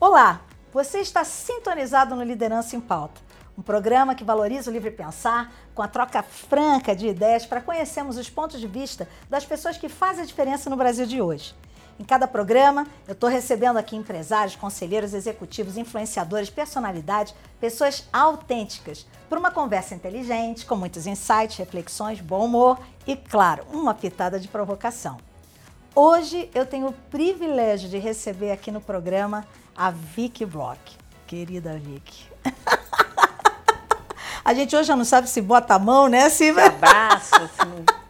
Olá, você está sintonizado no Liderança em Pauta, um programa que valoriza o livre pensar com a troca franca de ideias para conhecermos os pontos de vista das pessoas que fazem a diferença no Brasil de hoje. Em cada programa, eu estou recebendo aqui empresários, conselheiros, executivos, influenciadores, personalidades, pessoas autênticas, para uma conversa inteligente, com muitos insights, reflexões, bom humor e, claro, uma pitada de provocação. Hoje eu tenho o privilégio de receber aqui no programa a Vicky Block. Querida Vicky. a gente hoje já não sabe se bota a mão, né? Se... Abraço. Assim.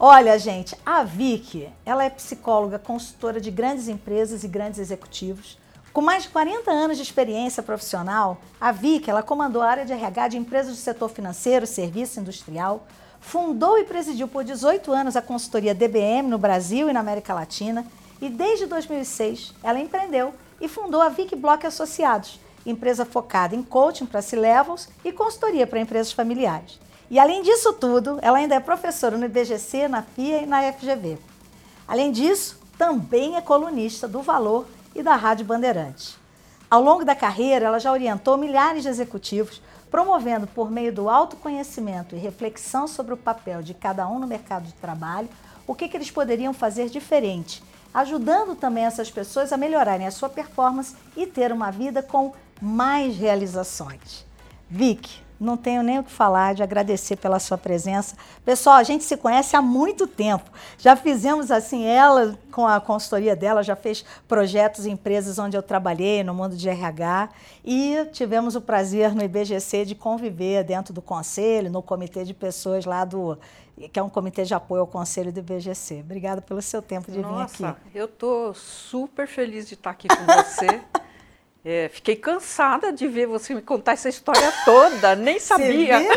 Olha, gente, a Vicky, ela é psicóloga, consultora de grandes empresas e grandes executivos. Com mais de 40 anos de experiência profissional, a Vicky, ela comandou a área de RH de empresas do setor financeiro, serviço industrial, fundou e presidiu por 18 anos a consultoria DBM no Brasil e na América Latina, e desde 2006 ela empreendeu e fundou a Vic Block Associados, empresa focada em coaching para C-levels e consultoria para empresas familiares. E além disso tudo, ela ainda é professora no IBGC, na FIA e na FGV. Além disso, também é colunista do Valor e da Rádio Bandeirantes. Ao longo da carreira, ela já orientou milhares de executivos, promovendo por meio do autoconhecimento e reflexão sobre o papel de cada um no mercado de trabalho, o que, que eles poderiam fazer diferente ajudando também essas pessoas a melhorarem a sua performance e ter uma vida com mais realizações. Vic, não tenho nem o que falar de agradecer pela sua presença. Pessoal, a gente se conhece há muito tempo. Já fizemos assim, ela com a consultoria dela já fez projetos em empresas onde eu trabalhei no mundo de RH e tivemos o prazer no IBGC de conviver dentro do conselho, no comitê de pessoas lá do que é um comitê de apoio ao conselho do IBGC. Obrigada pelo seu tempo de Nossa, vir aqui. eu estou super feliz de estar aqui com você. É, fiquei cansada de ver você me contar essa história toda, nem sabia.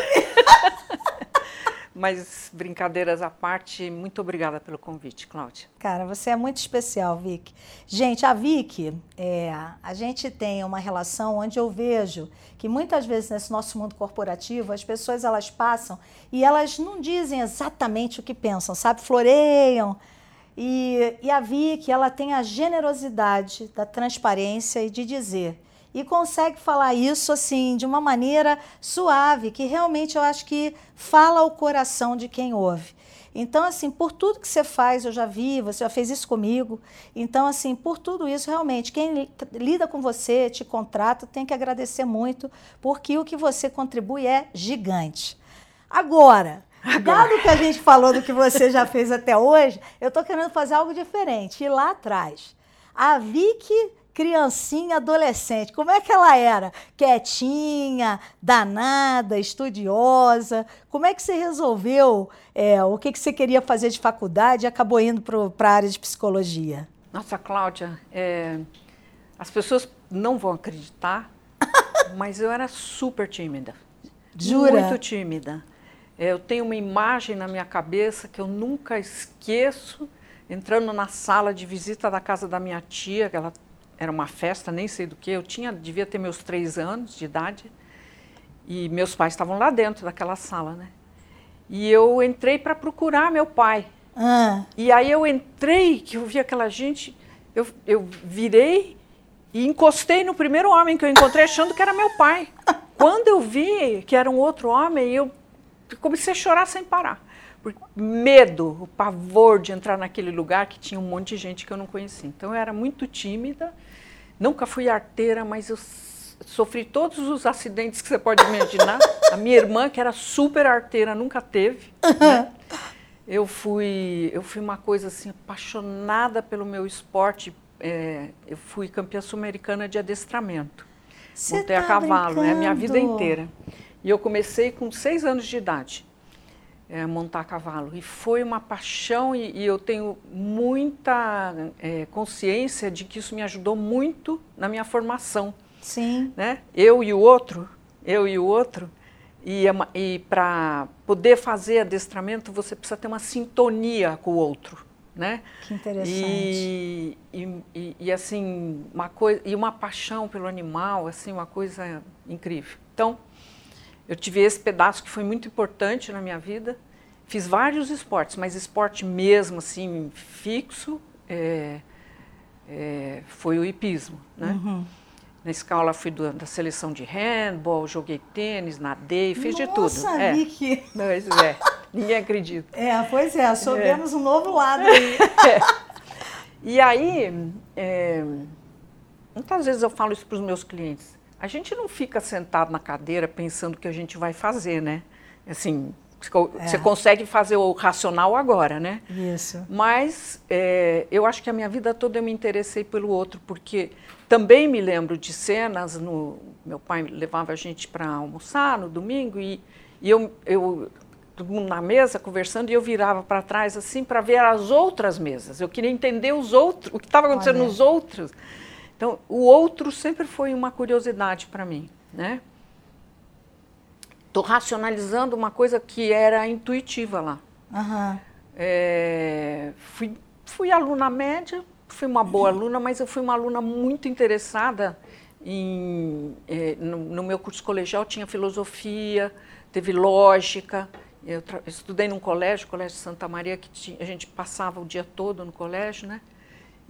Mas brincadeiras à parte, muito obrigada pelo convite, Cláudia. Cara, você é muito especial, Vic. Gente, a Vic, é, a gente tem uma relação onde eu vejo que muitas vezes nesse nosso mundo corporativo as pessoas elas passam e elas não dizem exatamente o que pensam, sabe? Floreiam, e, e a Vicky, ela tem a generosidade da transparência e de dizer. E consegue falar isso assim de uma maneira suave, que realmente eu acho que fala ao coração de quem ouve. Então, assim, por tudo que você faz, eu já vi, você já fez isso comigo. Então, assim, por tudo isso, realmente, quem lida com você, te contrata, tem que agradecer muito, porque o que você contribui é gigante. Agora, Dado que a gente falou do que você já fez até hoje, eu estou querendo fazer algo diferente. E lá atrás, a Vicky criancinha adolescente, como é que ela era? Quietinha, danada, estudiosa? Como é que você resolveu é, o que, que você queria fazer de faculdade e acabou indo para a área de psicologia? Nossa, Cláudia, é, as pessoas não vão acreditar, mas eu era super tímida. Jura? Muito tímida. Eu tenho uma imagem na minha cabeça que eu nunca esqueço, entrando na sala de visita da casa da minha tia, que ela era uma festa, nem sei do que, eu tinha, devia ter meus três anos de idade, e meus pais estavam lá dentro daquela sala, né? E eu entrei para procurar meu pai. Ah. E aí eu entrei, que eu vi aquela gente, eu, eu virei e encostei no primeiro homem que eu encontrei, achando que era meu pai. Quando eu vi que era um outro homem, eu comecei a chorar sem parar. Por medo, o pavor de entrar naquele lugar que tinha um monte de gente que eu não conhecia. Então eu era muito tímida, nunca fui arteira, mas eu sofri todos os acidentes que você pode imaginar. A minha irmã, que era super arteira, nunca teve. Né? Eu fui, eu fui uma coisa assim apaixonada pelo meu esporte. É, eu fui campeã sul-americana de adestramento. Você Montei tá a cavalo, é a minha vida brincando? inteira. E eu comecei com seis anos de idade é, a montar cavalo. E foi uma paixão e, e eu tenho muita é, consciência de que isso me ajudou muito na minha formação. Sim. Né? Eu e o outro, eu e o outro. E, é e para poder fazer adestramento, você precisa ter uma sintonia com o outro. Né? Que interessante. E, e, e- e, assim uma coisa e uma paixão pelo animal assim uma coisa incrível então Eu tive esse pedaço que foi muito importante na minha vida. Fiz vários esportes, mas esporte mesmo, assim, fixo, é, é, foi o hipismo, né? Uhum. Na escola fui do, da seleção de handball, joguei tênis, nadei, fiz Nossa, de tudo. Nossa, é. Vicky! Mas é, ninguém acredita. É, pois é, soubemos é. um novo lado aí. É. E aí, é, muitas vezes eu falo isso para os meus clientes. A gente não fica sentado na cadeira pensando o que a gente vai fazer, né? Assim, você é. consegue fazer o racional agora, né? Isso. Mas é, eu acho que a minha vida toda eu me interessei pelo outro, porque também me lembro de cenas no meu pai levava a gente para almoçar no domingo e, e eu, eu todo mundo na mesa conversando e eu virava para trás assim para ver as outras mesas. Eu queria entender os outros, o que estava acontecendo Olha. nos outros. Então, o outro sempre foi uma curiosidade para mim, né? Estou racionalizando uma coisa que era intuitiva lá. Uhum. É, fui, fui aluna média, fui uma boa aluna, mas eu fui uma aluna muito interessada em, é, no, no, meu curso colegial tinha filosofia, teve lógica. Eu estudei num colégio, Colégio Santa Maria, que tinha, a gente passava o dia todo no colégio, né?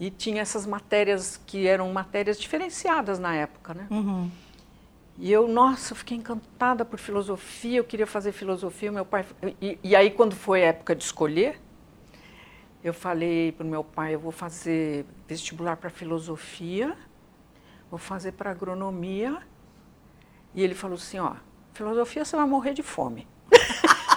E tinha essas matérias que eram matérias diferenciadas na época, né? Uhum. E eu, nossa, fiquei encantada por filosofia, eu queria fazer filosofia, meu pai... E, e aí, quando foi a época de escolher, eu falei para o meu pai, eu vou fazer vestibular para filosofia, vou fazer para agronomia. E ele falou assim, ó, filosofia você vai morrer de fome.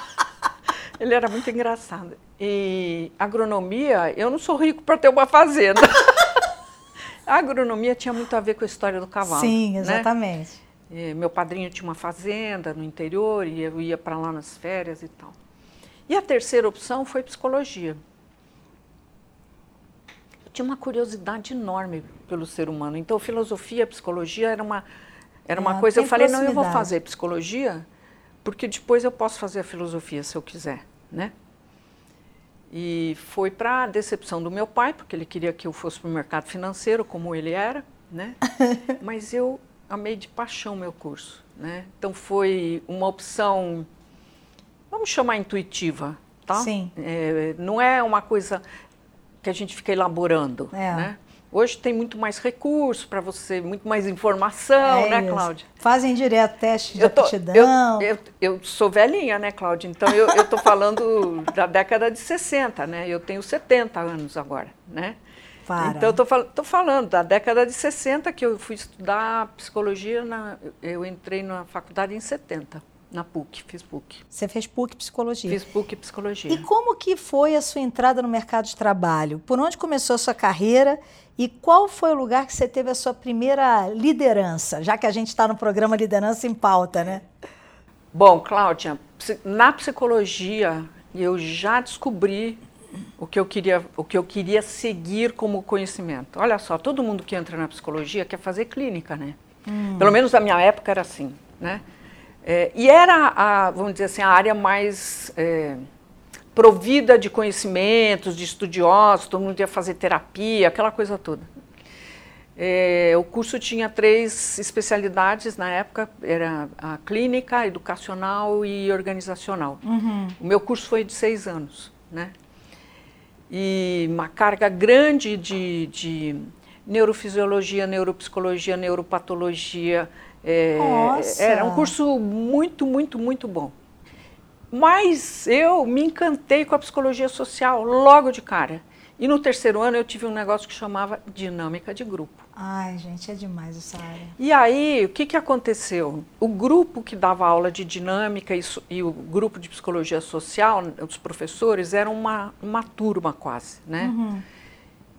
ele era muito engraçado. E agronomia, eu não sou rico para ter uma fazenda. a agronomia tinha muito a ver com a história do cavalo. Sim, né? exatamente. Né? meu padrinho tinha uma fazenda no interior e eu ia para lá nas férias e tal. E a terceira opção foi psicologia. Eu tinha uma curiosidade enorme pelo ser humano. Então, filosofia, psicologia era uma, era uma é, coisa. Eu falei, não, eu vou fazer psicologia porque depois eu posso fazer a filosofia se eu quiser, né? E foi para a decepção do meu pai, porque ele queria que eu fosse para o mercado financeiro, como ele era, né? Mas eu amei de paixão meu curso, né? Então foi uma opção, vamos chamar intuitiva, tá? Sim. É, não é uma coisa que a gente fica elaborando, é. né? Hoje tem muito mais recurso para você, muito mais informação, é né, Cláudia? Fazem direto teste de eu tô, aptidão. Eu, eu, eu, sou velhinha, né, Cláudia? Então eu estou falando da década de 60, né? Eu tenho 70 anos agora, né? Para. Então eu estou falando da década de 60 que eu fui estudar psicologia, na, eu entrei na faculdade em 70. Na PUC, fiz PUC. Você fez PUC Psicologia? Fiz PUC Psicologia. E como que foi a sua entrada no mercado de trabalho? Por onde começou a sua carreira e qual foi o lugar que você teve a sua primeira liderança? Já que a gente está no programa Liderança em Pauta, né? Bom, Cláudia, na psicologia eu já descobri o que eu queria, o que eu queria seguir como conhecimento. Olha só, todo mundo que entra na psicologia quer fazer clínica, né? Hum. Pelo menos na minha época era assim, né? É, e era, a, vamos dizer assim, a área mais é, provida de conhecimentos, de estudiosos, todo mundo ia fazer terapia, aquela coisa toda. É, o curso tinha três especialidades na época, era a clínica, educacional e organizacional. Uhum. O meu curso foi de seis anos, né? E uma carga grande de, de neurofisiologia, neuropsicologia, neuropatologia, é, era um curso muito, muito, muito bom. Mas eu me encantei com a psicologia social logo de cara. E no terceiro ano eu tive um negócio que chamava dinâmica de grupo. Ai, gente, é demais essa área. E aí, o que, que aconteceu? O grupo que dava aula de dinâmica e, e o grupo de psicologia social, os professores, eram uma, uma turma quase, né? Uhum.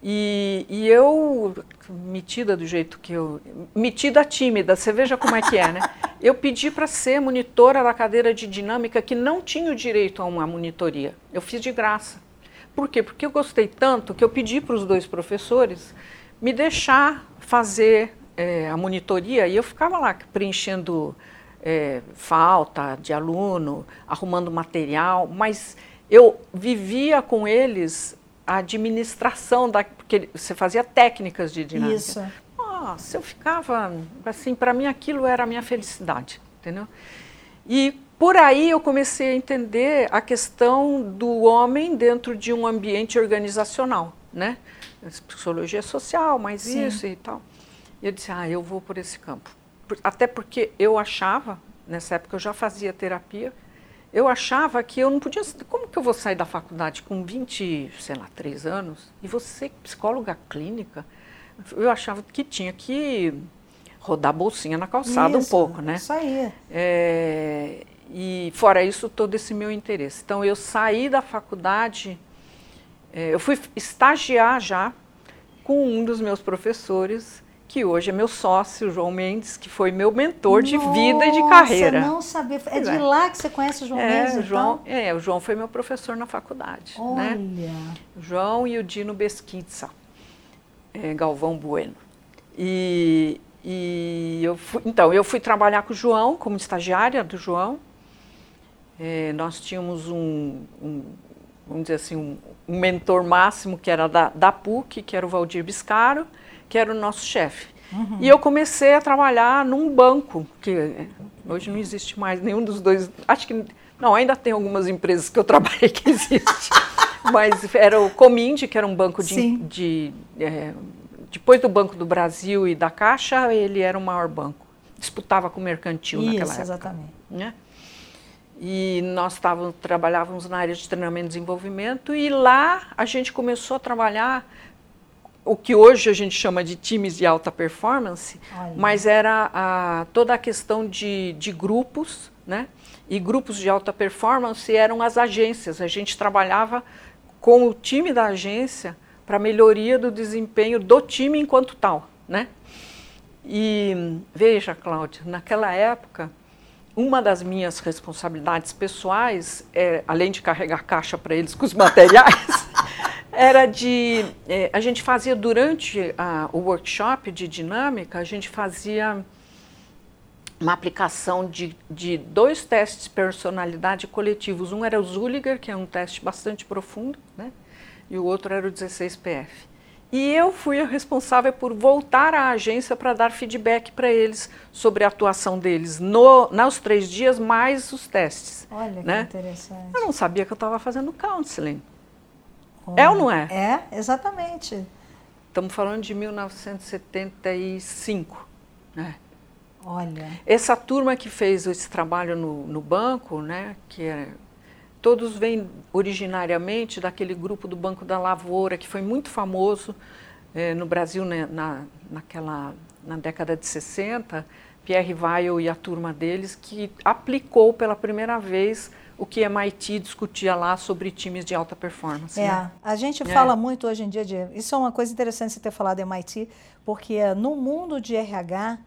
E, e, eu, metida do jeito que eu. metida tímida, você veja como é que é, né? Eu pedi para ser monitora da cadeira de dinâmica que não tinha o direito a uma monitoria. Eu fiz de graça. Por quê? Porque eu gostei tanto que eu pedi para os dois professores me deixar fazer é, a monitoria e eu ficava lá preenchendo é, falta de aluno, arrumando material, mas eu vivia com eles a administração da porque você fazia técnicas de dinâmica. Isso. Nossa, eu ficava assim, para mim aquilo era a minha felicidade, entendeu? E por aí eu comecei a entender a questão do homem dentro de um ambiente organizacional, né? Psicologia social, mais Sim. isso e tal. E eu disse, ah, eu vou por esse campo. Até porque eu achava, nessa época eu já fazia terapia, eu achava que eu não podia. Como que eu vou sair da faculdade com 20, sei lá, 3 anos e você, psicóloga clínica? Eu achava que tinha que rodar a bolsinha na calçada isso, um pouco, né? Isso aí. É, e fora isso, todo esse meu interesse. Então, eu saí da faculdade, é, eu fui estagiar já com um dos meus professores, que hoje é meu sócio, João Mendes, que foi meu mentor de Nossa, vida e de carreira. não sabia. É de é. lá que você conhece o João é, Mendes, então? João, É, o João foi meu professor na faculdade. Né? Olha. Né? O João e o Dino Besquitza, é, Galvão Bueno. E, e eu fui, então, eu fui trabalhar com o João, como estagiária do João. É, nós tínhamos um, um, vamos dizer assim, um, um, mentor máximo que era da, da PUC, que era o Valdir Biscaro, que era o nosso chefe. Uhum. E eu comecei a trabalhar num banco, que hoje não existe mais nenhum dos dois. Acho que. Não, ainda tem algumas empresas que eu trabalhei que existe. mas era o Cominde, que era um banco de. de é, depois do Banco do Brasil e da Caixa, ele era o maior banco. Disputava com o mercantil Isso, naquela época. Exatamente. Né? E nós távamos, trabalhávamos na área de treinamento e desenvolvimento, e lá a gente começou a trabalhar o que hoje a gente chama de times de alta performance, Olha. mas era a, toda a questão de, de grupos, né? E grupos de alta performance eram as agências. A gente trabalhava com o time da agência para melhoria do desempenho do time enquanto tal, né? E veja, Cláudia, naquela época uma das minhas responsabilidades pessoais, é, além de carregar caixa para eles com os materiais, era de. É, a gente fazia durante a, o workshop de dinâmica, a gente fazia uma aplicação de, de dois testes de personalidade coletivos. Um era o Zuliger, que é um teste bastante profundo, né? e o outro era o 16PF. E eu fui a responsável por voltar à agência para dar feedback para eles sobre a atuação deles no, nos três dias, mais os testes. Olha né? que interessante. Eu não sabia que eu estava fazendo counseling. É ou não é? É, exatamente. Estamos falando de 1975. Né? Olha. Essa turma que fez esse trabalho no, no banco, né, que é Todos vêm originariamente daquele grupo do Banco da Lavoura, que foi muito famoso eh, no Brasil né, na, naquela, na década de 60. Pierre Weil e a turma deles, que aplicou pela primeira vez o que MIT discutia lá sobre times de alta performance. É, né? a gente é. fala muito hoje em dia de. Isso é uma coisa interessante você ter falado MIT, porque no mundo de RH,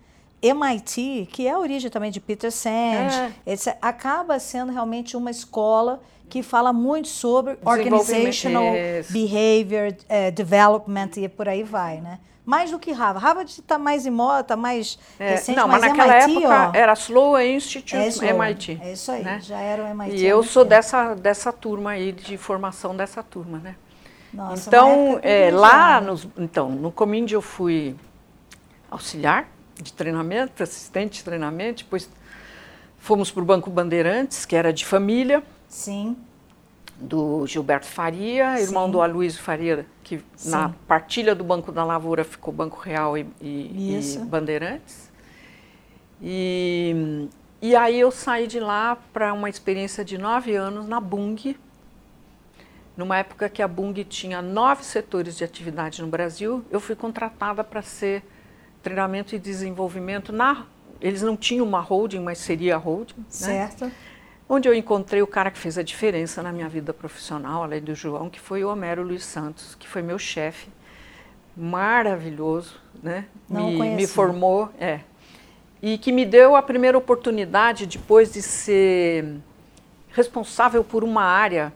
MIT, que é a origem também de Peter Sand, é. acaba sendo realmente uma escola que fala muito sobre organizational behavior, uh, development e por aí vai, né? Mais do que Harvard. Harvard está mais em moda, está mais é, recente, não, mas, mas naquela MIT, época ó, era Sloan Institute é Sloan, MIT. É isso aí, né? já era o MIT. E eu sou dessa, dessa turma aí, de formação dessa turma, né? Nossa, então, é, lá, nos, então, no Cominde eu fui auxiliar, de treinamento, assistente de treinamento, depois fomos para o Banco Bandeirantes, que era de família. Sim. Do Gilberto Faria, irmão Sim. do Aloysio Faria, que Sim. na partilha do Banco da Lavoura ficou Banco Real e, e, e Bandeirantes. E, e aí eu saí de lá para uma experiência de nove anos na Bung, numa época que a Bung tinha nove setores de atividade no Brasil, eu fui contratada para ser treinamento e desenvolvimento na. Eles não tinham uma holding, mas seria a holding. Né? Certo. Né? Onde eu encontrei o cara que fez a diferença na minha vida profissional, além do João, que foi o Homero Luiz Santos, que foi meu chefe. Maravilhoso, né? Não me, me formou, é. E que me deu a primeira oportunidade, depois de ser responsável por uma área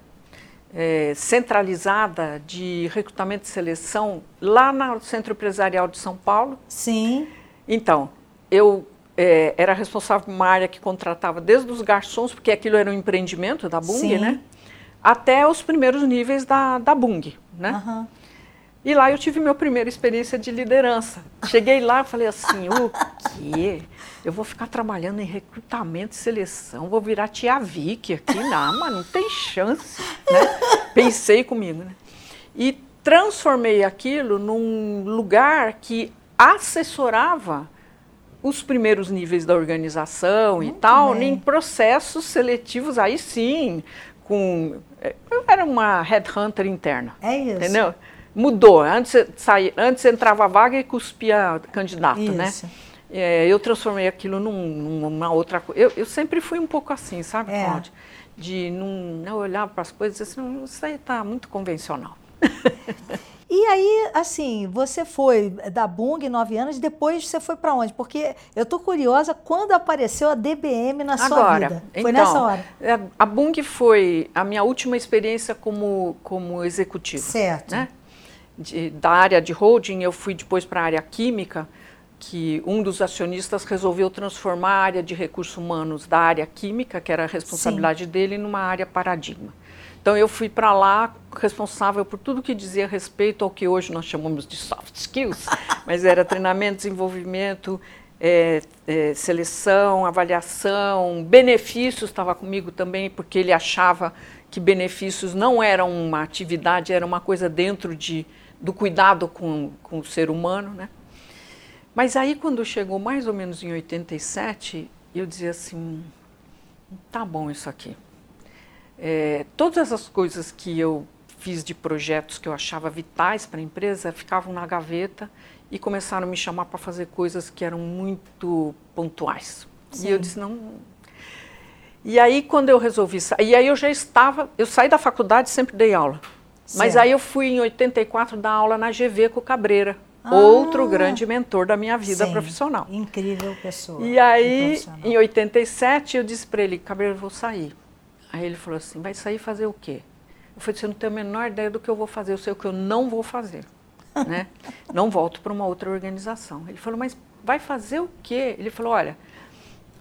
é, centralizada de recrutamento e seleção lá no Centro Empresarial de São Paulo. Sim. Então, eu é, era responsável por uma área que contratava desde os garçons, porque aquilo era um empreendimento da Bung, Sim. né? Até os primeiros níveis da, da Bung, né? Uhum. E lá eu tive minha primeira experiência de liderança. Cheguei lá e falei assim, o quê? Eu vou ficar trabalhando em recrutamento e seleção, vou virar tia Vicky aqui, não, mas não tem chance. Né? Pensei comigo. Né? E transformei aquilo num lugar que assessorava os primeiros níveis da organização Muito e tal, bem. em processos seletivos, aí sim, com. Eu era uma headhunter interna. É isso. Entendeu? Mudou. Antes, saía, antes entrava a vaga e cuspia candidato, né? isso. né? É, eu transformei aquilo num, numa outra coisa. Eu, eu, sempre fui um pouco assim, sabe, é. De não, não olhar para as coisas e dizer assim, isso aí está muito convencional. E aí, assim, você foi da Bung nove anos, depois você foi para onde? Porque eu tô curiosa quando apareceu a DBM na sua Agora, vida. Foi então, nessa hora? É, a Bung foi a minha última experiência como, como executivo. Certo. Né? De, da área de holding, eu fui depois para a área química, que um dos acionistas resolveu transformar a área de recursos humanos da área química, que era a responsabilidade Sim. dele, numa área paradigma. Então eu fui para lá responsável por tudo que dizia respeito ao que hoje nós chamamos de soft skills, mas era treinamento, desenvolvimento, é, é, seleção, avaliação, benefícios estava comigo também, porque ele achava que benefícios não eram uma atividade, era uma coisa dentro de, do cuidado com, com o ser humano. Né? Mas aí, quando chegou mais ou menos em 87, eu dizia assim: tá bom isso aqui. É, todas as coisas que eu fiz de projetos que eu achava vitais para a empresa ficavam na gaveta e começaram a me chamar para fazer coisas que eram muito pontuais. Sim. E eu disse, não. E aí, quando eu resolvi sair, e aí eu já estava, eu saí da faculdade sempre dei aula. Certo. Mas aí eu fui em 84 dar aula na GV com o Cabreira, ah, outro grande mentor da minha vida sim, profissional. Incrível pessoa. E aí, em 87, eu disse para ele, Cabreira, eu vou sair. Aí ele falou assim: vai sair fazer o quê? Eu falei: você não tem a menor ideia do que eu vou fazer, eu sei o que eu não vou fazer. né? Não volto para uma outra organização. Ele falou: mas vai fazer o quê? Ele falou: olha,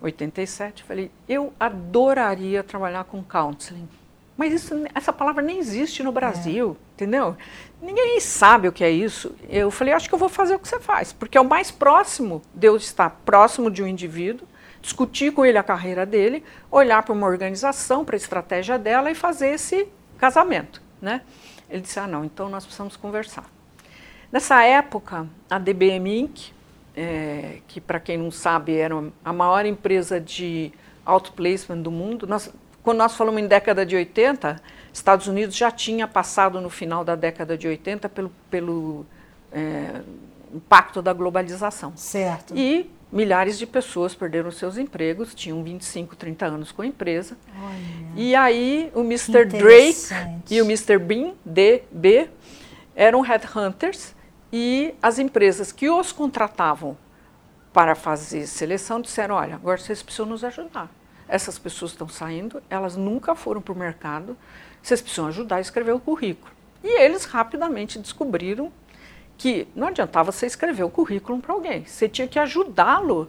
87, eu falei: eu adoraria trabalhar com counseling. Mas isso, essa palavra nem existe no Brasil, é. entendeu? Ninguém sabe o que é isso. Eu falei, acho que eu vou fazer o que você faz, porque é o mais próximo de eu estar próximo de um indivíduo discutir com ele a carreira dele, olhar para uma organização, para a estratégia dela e fazer esse casamento. Né? Ele disse: Ah, não, então nós precisamos conversar. Nessa época, a DBM Inc., é, que para quem não sabe era a maior empresa de outplacement do mundo, nós, quando nós falamos em década de 80, Estados Unidos já tinha passado no final da década de 80 pelo, pelo é, impacto da globalização. Certo. E milhares de pessoas perderam seus empregos, tinham 25, 30 anos com a empresa. Olha, e aí o Mr. Drake e o Mr. Bean, DB, eram headhunters e as empresas que os contratavam para fazer seleção disseram, olha, agora vocês precisam nos ajudar. Essas pessoas estão saindo, elas nunca foram para o mercado, vocês precisam ajudar a escrever o currículo. E eles rapidamente descobriram que não adiantava você escrever o currículo para alguém, você tinha que ajudá-lo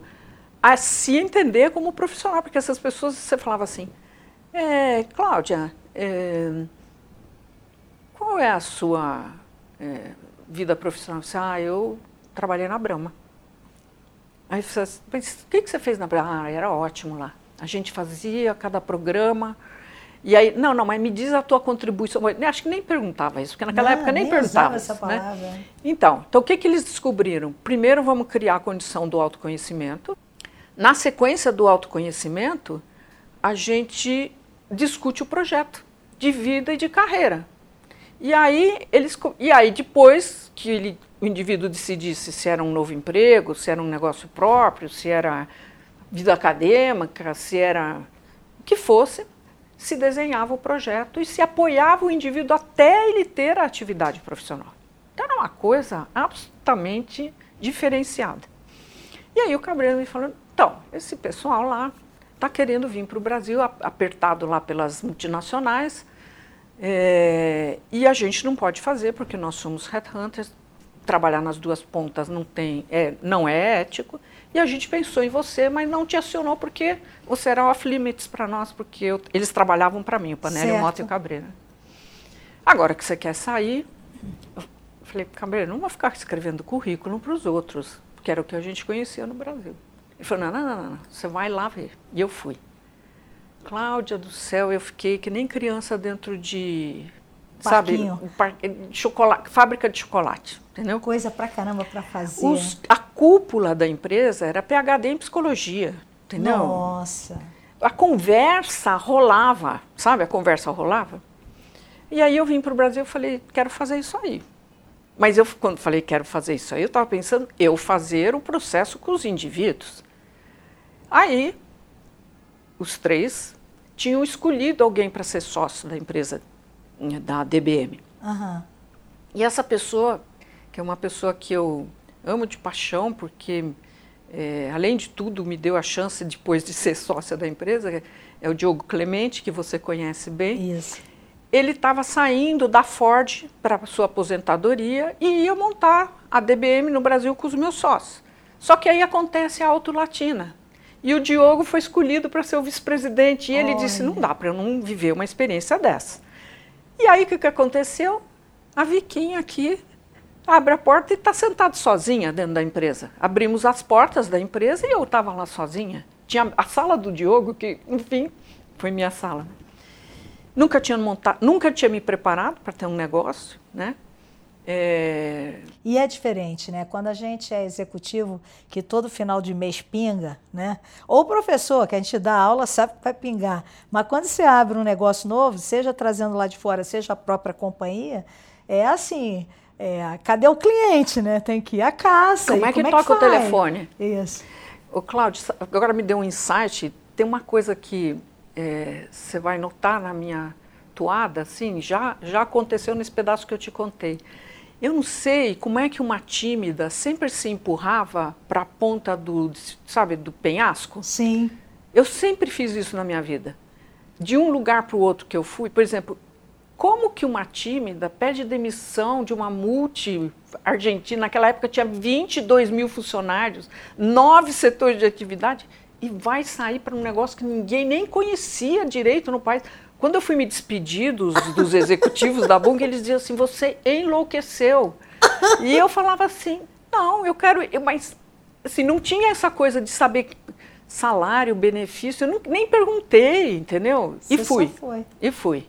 a se entender como profissional, porque essas pessoas, você falava assim, é, Cláudia, é, qual é a sua é, vida profissional? Você, ah, eu trabalhei na Brahma. Aí você, o que, que você fez na Brahma? Ah, era ótimo lá. A gente fazia cada programa, e aí, não, não, mas me diz a tua contribuição. Acho que nem perguntava isso, porque naquela não, época nem, nem perguntava. Essa né? palavra. Né? Então, então, o que, que eles descobriram? Primeiro, vamos criar a condição do autoconhecimento. Na sequência do autoconhecimento, a gente discute o projeto de vida e de carreira. E aí, eles, e aí depois que ele, o indivíduo decidisse se era um novo emprego, se era um negócio próprio, se era vida acadêmica, se era o que fosse, se desenhava o projeto e se apoiava o indivíduo até ele ter a atividade profissional. Então era uma coisa absolutamente diferenciada. E aí o Cabreiro me falou, então, esse pessoal lá está querendo vir para o Brasil, apertado lá pelas multinacionais, é, e a gente não pode fazer porque nós somos headhunters, trabalhar nas duas pontas não, tem, é, não é ético, e a gente pensou em você, mas não te acionou porque você era off-limits para nós, porque eu, eles trabalhavam para mim, o Panelli, o Mota e o Cabreira. Agora que você quer sair, eu falei, Cabreira, não vou ficar escrevendo currículo para os outros, que era o que a gente conhecia no Brasil. Ele falou, não, não, não, não, você vai lá ver. E eu fui. Cláudia do céu, eu fiquei que nem criança dentro de, Parquinho. sabe, um par... chocolate, fábrica de chocolate, entendeu? Coisa pra caramba pra fazer. Os, a cúpula da empresa era PhD em psicologia, entendeu? Nossa. A conversa rolava, sabe? A conversa rolava. E aí eu vim para o Brasil e falei, quero fazer isso aí. Mas eu, quando falei quero fazer isso aí, eu estava pensando eu fazer o processo com os indivíduos. Aí, os três tinham escolhido alguém para ser sócio da empresa, da DBM. Uhum. E essa pessoa, que é uma pessoa que eu amo de paixão, porque, é, além de tudo, me deu a chance depois de ser sócia da empresa, é o Diogo Clemente, que você conhece bem. Isso ele estava saindo da Ford para sua aposentadoria e ia montar a DBM no Brasil com os meus sócios. Só que aí acontece a Auto Latina. E o Diogo foi escolhido para ser o vice-presidente. E ele Olha. disse: não dá para eu não viver uma experiência dessa. E aí o que, que aconteceu? A Viquinha aqui abre a porta e está sentada sozinha dentro da empresa. Abrimos as portas da empresa e eu estava lá sozinha. Tinha a sala do Diogo, que, enfim, foi minha sala. Nunca tinha montado, nunca tinha me preparado para ter um negócio, né? É... E é diferente, né? Quando a gente é executivo, que todo final de mês pinga, né? Ou professor, que a gente dá aula, sabe que vai pingar. Mas quando você abre um negócio novo, seja trazendo lá de fora, seja a própria companhia, é assim, é, cadê o cliente, né? Tem que ir à caça. Como é que como toca o faz? telefone? Isso. Ô, Cláudio, agora me deu um insight. Tem uma coisa que é, você vai notar na minha toada, assim, já, já aconteceu nesse pedaço que eu te contei. Eu não sei como é que uma tímida sempre se empurrava para a ponta do, sabe, do penhasco. Sim. Eu sempre fiz isso na minha vida. De um lugar para o outro que eu fui, por exemplo, como que uma tímida pede demissão de uma multi argentina, naquela época tinha 22 mil funcionários, nove setores de atividade, e vai sair para um negócio que ninguém nem conhecia direito no país. Quando eu fui me despedir dos, dos executivos da Bung, eles diziam assim: você enlouqueceu. E eu falava assim: não, eu quero. Eu, mas assim, não tinha essa coisa de saber salário, benefício, eu não, nem perguntei, entendeu? Você e fui. E fui.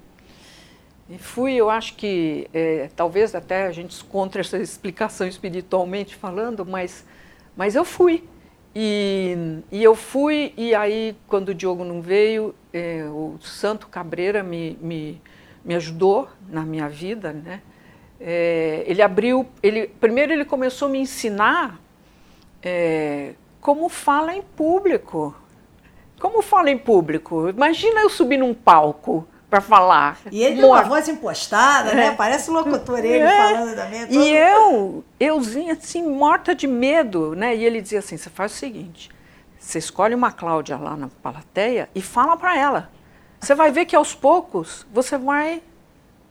E fui, eu acho que é, talvez até a gente contra essa explicação espiritualmente falando, mas, mas eu fui. E, e eu fui, e aí, quando o Diogo não veio, é, o Santo Cabreira me, me, me ajudou na minha vida, né? É, ele abriu, ele, primeiro ele começou a me ensinar é, como fala em público. Como fala em público? Imagina eu subir num palco para falar. E ele tem uma voz impostada, né? É. Parece o locutor ele É. falando também. todo- E eu, euzinha assim, morta de medo, né? E ele dizia assim: você faz o seguinte, você escolhe uma Cláudia lá na plateia e fala para ela. Você vai ver que aos poucos você vai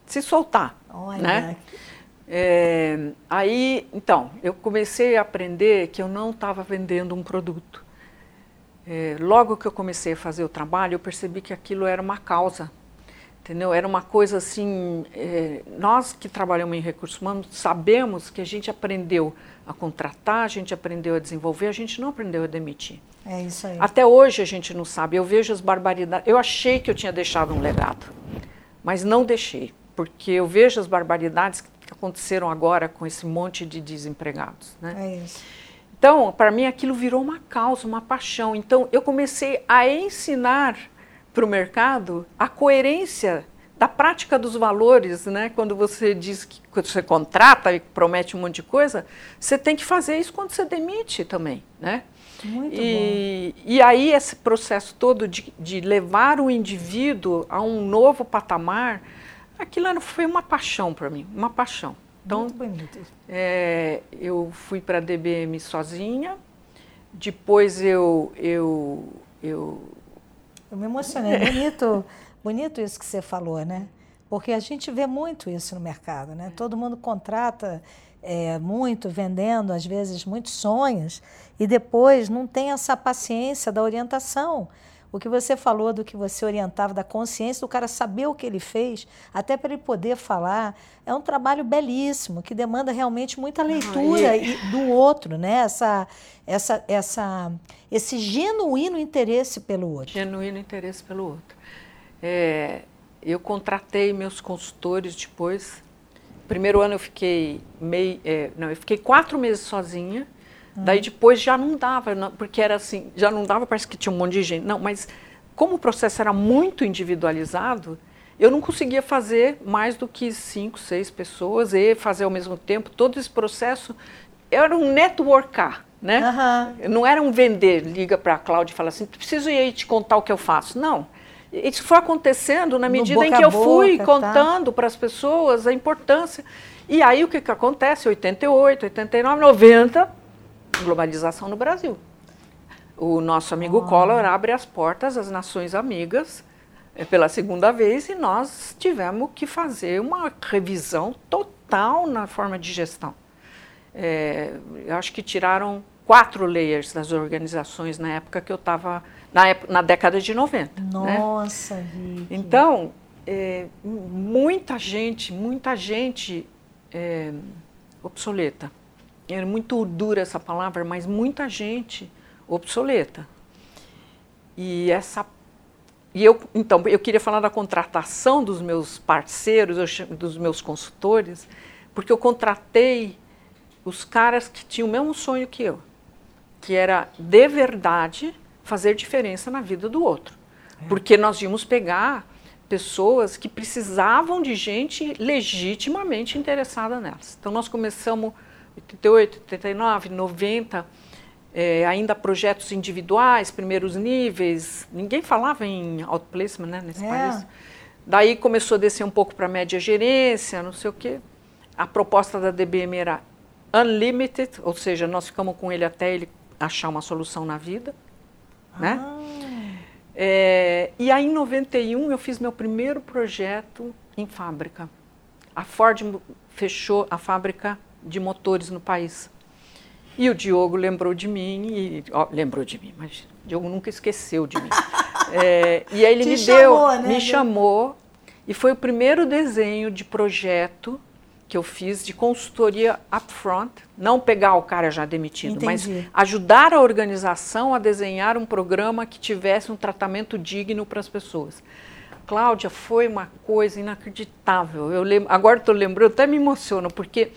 se soltar. Olha, né? É, aí, então, eu comecei a aprender que eu não estava vendendo um produto. É, logo que eu comecei a fazer o trabalho, eu percebi que aquilo era uma causa, entendeu? Era uma coisa assim. é, nós que trabalhamos em recursos humanos sabemos que a gente aprendeu a contratar, a gente aprendeu a desenvolver, a gente não aprendeu a demitir. é isso aí. Até hoje a gente não sabe. Eu vejo as barbaridades. Eu achei que eu tinha deixado um legado, mas não deixei, porque eu vejo as barbaridades que aconteceram agora com esse monte de desempregados. Né? É isso. Então, para mim, aquilo virou uma causa, uma paixão. Então, eu comecei a ensinar para o mercado a coerência da prática dos valores, né? Quando você diz que quando você contrata e promete um monte de coisa, você tem que fazer isso quando você demite também, né? Muito bom. E, e aí esse processo todo de, de levar o indivíduo a um novo patamar, aquilo foi uma paixão para mim, uma paixão. Então, Muito bonito. é, eu fui para a DBM sozinha, depois eu, eu, eu Eu me emocionei. Bonito, bonito isso que você falou, né? Porque a gente vê muito isso no mercado, né? Todo mundo contrata é, muito, vendendo, às vezes, muitos sonhos, e depois não tem essa paciência da orientação. O que você falou do que você orientava, da consciência do cara saber o que ele fez, até para ele poder falar, é um trabalho belíssimo, que demanda realmente muita leitura ah, e... do outro, né? Essa, essa, essa, esse genuíno interesse pelo outro. Genuíno interesse pelo outro. É, eu contratei meus consultores depois. Primeiro ano eu fiquei meio, é, não, eu fiquei quatro meses sozinha. Hum. Daí depois já não dava, porque era assim, já não dava, parece que tinha um monte de gente. Não, mas como o processo era muito individualizado, eu não conseguia fazer mais do que cinco, seis pessoas e fazer ao mesmo tempo todo esse processo. Era um networkar, né? Uhum. Não era um vender, liga para a Cláudia e fala assim, preciso ir aí te contar o que eu faço. Não. Isso foi acontecendo na medida em que eu fui boca, tá. contando tá? para as pessoas a importância. E aí o que, que acontece? 88, 89, 90, globalização no Brasil. O nosso amigo oh. Collor abre as portas às nações amigas é, pela segunda vez e nós tivemos que fazer uma revisão total na forma de gestão. É, eu acho que tiraram quatro layers das organizações na época que eu estava na, na década de 90. Né? Nossa, né? Então, é, muita gente, muita gente é, obsoleta. É muito dura essa palavra, mas muita gente obsoleta. E essa e eu, então, eu queria falar da contratação dos meus parceiros, dos meus consultores, porque eu contratei os caras que tinham o mesmo sonho que eu, que era de verdade fazer diferença na vida do outro. É. Porque nós íamos pegar pessoas que precisavam de gente legitimamente interessada nelas. Então nós começamos 88, 89, 90, é, ainda projetos individuais, primeiros níveis. Ninguém falava em outplacement né, nesse é. país. Daí começou a descer um pouco para média gerência, não sei o quê. A proposta da DBM era unlimited, ou seja, nós ficamos com ele até ele achar uma solução na vida. Né? Ah. É, e aí, em 91, eu fiz meu primeiro projeto em fábrica. A Ford fechou a fábrica de motores no país. E o Diogo lembrou de mim, e, ó, lembrou de mim, mas o Diogo nunca esqueceu de mim. é, e aí ele Te me chamou, deu, né? me chamou, e foi o primeiro desenho de projeto que eu fiz de consultoria upfront, não pegar o cara já demitido, Entendi. mas ajudar a organização a desenhar um programa que tivesse um tratamento digno para as pessoas. Cláudia, foi uma coisa inacreditável. Eu lembro, agora estou lembrando, até me emociono, porque